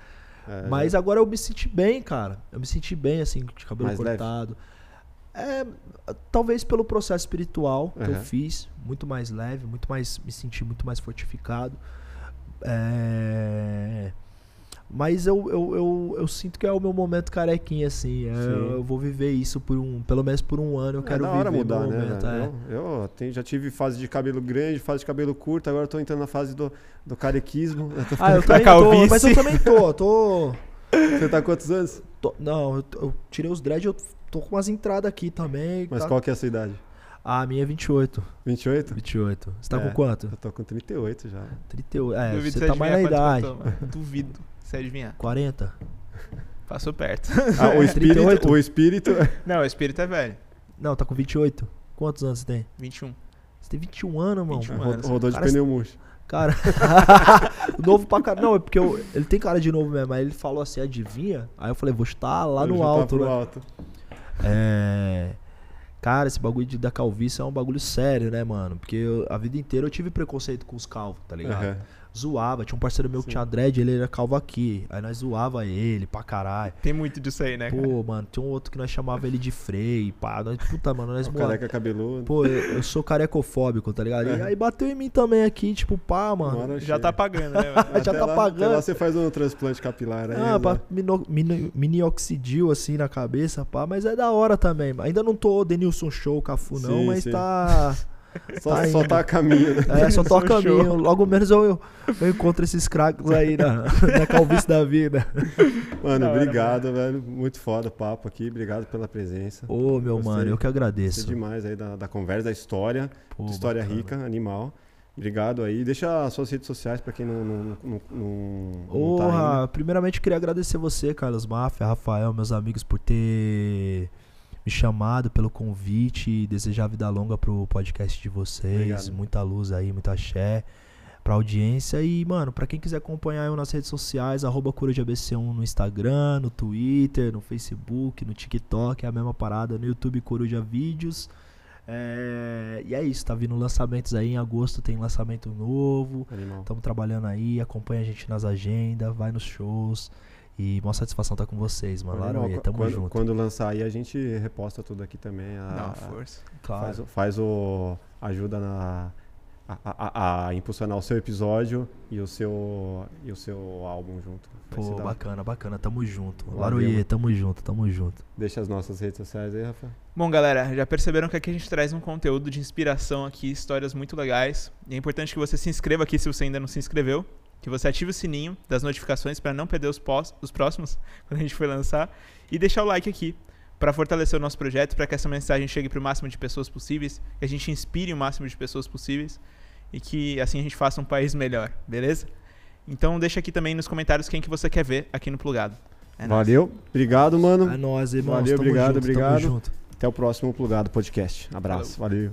É, Mas agora eu me senti bem, cara. Eu me senti bem, assim, de cabelo Mais leve? cortado. É, talvez pelo processo espiritual que eu Aham. fiz, muito mais leve, muito mais. Me senti muito mais fortificado. É, mas eu, eu, eu, eu sinto que é o meu momento carequinha, assim. É, eu, eu vou viver isso por um. Pelo menos por um ano. Eu é quero da viver mudar, meu né? momento. velho? é. Eu, eu tenho- já tive fase de cabelo grande, fase de cabelo curto, agora eu tô entrando na fase do, do carequismo. [LAUGHS] Eu tô Ah, eu também tô, calvície. mas eu também tô, tô. [LAUGHS] Você tá quantos anos? tô- não, eu, eu tirei os dreads, eu tô com umas entradas aqui também. Mas tá? qual que é a sua idade? Ah, a minha é 28. 28? 28. Você tá É. com quanto? Eu tô com 38 já. 38. É, Duvido você tá mais na idade. Duvido você adivinhar. 40? Passou perto. Ah, o [LAUGHS] espírito, 38? o espírito. Não, o espírito é velho. Não, tá com 28. Quantos anos você tem? 21. Você tem 21 anos, mano. 21 ro- anos. Rodou de Cara, pneu murcho. Cara, [LAUGHS] novo pra caralho. Não, é porque eu- ele tem cara de novo mesmo. Aí ele falou assim, adivinha? Aí eu falei, vou chutar lá Eu no alto, né? alto. É. Cara, esse bagulho de, da calvície é um bagulho sério, né, mano? Porque eu- a vida inteira eu tive preconceito com os calvos, tá ligado? Aham. Zoava. Tinha um parceiro meu que tinha dread, ele era calvo aqui. Aí nós zoava ele pra caralho. Tem muito disso aí, né, cara? Pô, mano, tinha um outro que nós chamava ele de freio, pá. Nós, puta, mano, nós O moa- careca cabeludo. Pô, eu, eu sou carecofóbico, tá ligado? E aí bateu em mim também aqui, tipo, pá, mano. Já tá pagando, né? mano? [LAUGHS] já Até tá lá- pagando. Até lá você faz um transplante capilar aí. Ah, pra mino, mino, minioxidil assim na cabeça, pá, mas é da hora também. Ainda não tô Denilson Show, Cafu não, Sim, mas sim. tá. [LAUGHS] Só, tá só tá a caminho, né? É, só tô a Denilson caminho. Show. Logo menos eu, eu, eu encontro esses craques aí na, [LAUGHS] na calvície da vida. Mano, Da hora, obrigado, velho. Muito foda o papo aqui. Obrigado pela presença. Ô, meu Gostei. mano, eu que Gostei agradeço. demais aí da, da conversa, da história. Pô, história bacana. rica, animal. Obrigado aí. Deixa as suas redes sociais pra quem não, não, não, não, tá ainda. primeiramente eu queria agradecer você, Carlos Mafia, Rafael, meus amigos, por ter me chamado, pelo convite e desejar vida longa pro podcast de vocês. Obrigado. Muita luz aí, muita axé pra audiência. E, mano, pra quem quiser acompanhar eu nas redes sociais, arroba CorujaBC1 no Instagram, no Twitter, no Facebook, no TikTok, é a mesma parada, no YouTube Coruja Vídeos. É, e é isso, tá vindo lançamentos aí. Em agosto tem lançamento novo. Estamos trabalhando aí, acompanha a gente nas agendas, vai nos shows. E uma satisfação estar com vocês, mano. Laroê, tamo quando, junto. Quando lançar aí, a gente reposta tudo aqui também. A, Dá uma a- força. Claro. faz, o- faz o. ajuda na. A, a- a impulsionar o seu episódio e o seu, e o seu álbum junto. Vai Pô, bacana, bacana. Tamo junto. Mano. tamo junto, tamo junto. Deixa as nossas redes sociais aí, Rafa. Bom, galera, já perceberam que aqui a gente traz um conteúdo de inspiração aqui, histórias muito legais. E é importante que você se inscreva aqui se você ainda não se inscreveu. Que você ative o sininho das notificações para não perder os, pós, os próximos [LAUGHS] quando a gente for lançar. E deixar o like aqui para fortalecer o nosso projeto, para que essa mensagem chegue para o máximo de pessoas possíveis, que a gente inspire o máximo de pessoas possíveis e que assim a gente faça um país melhor, beleza? Então deixa aqui também nos comentários quem que você quer ver aqui no Plugado. É nóis. Valeu. Obrigado, mano. É nóis, irmãos. Valeu, tamo obrigado, junto, obrigado. Tamo junto. Até o próximo Plugado Podcast. Abraço. Valeu.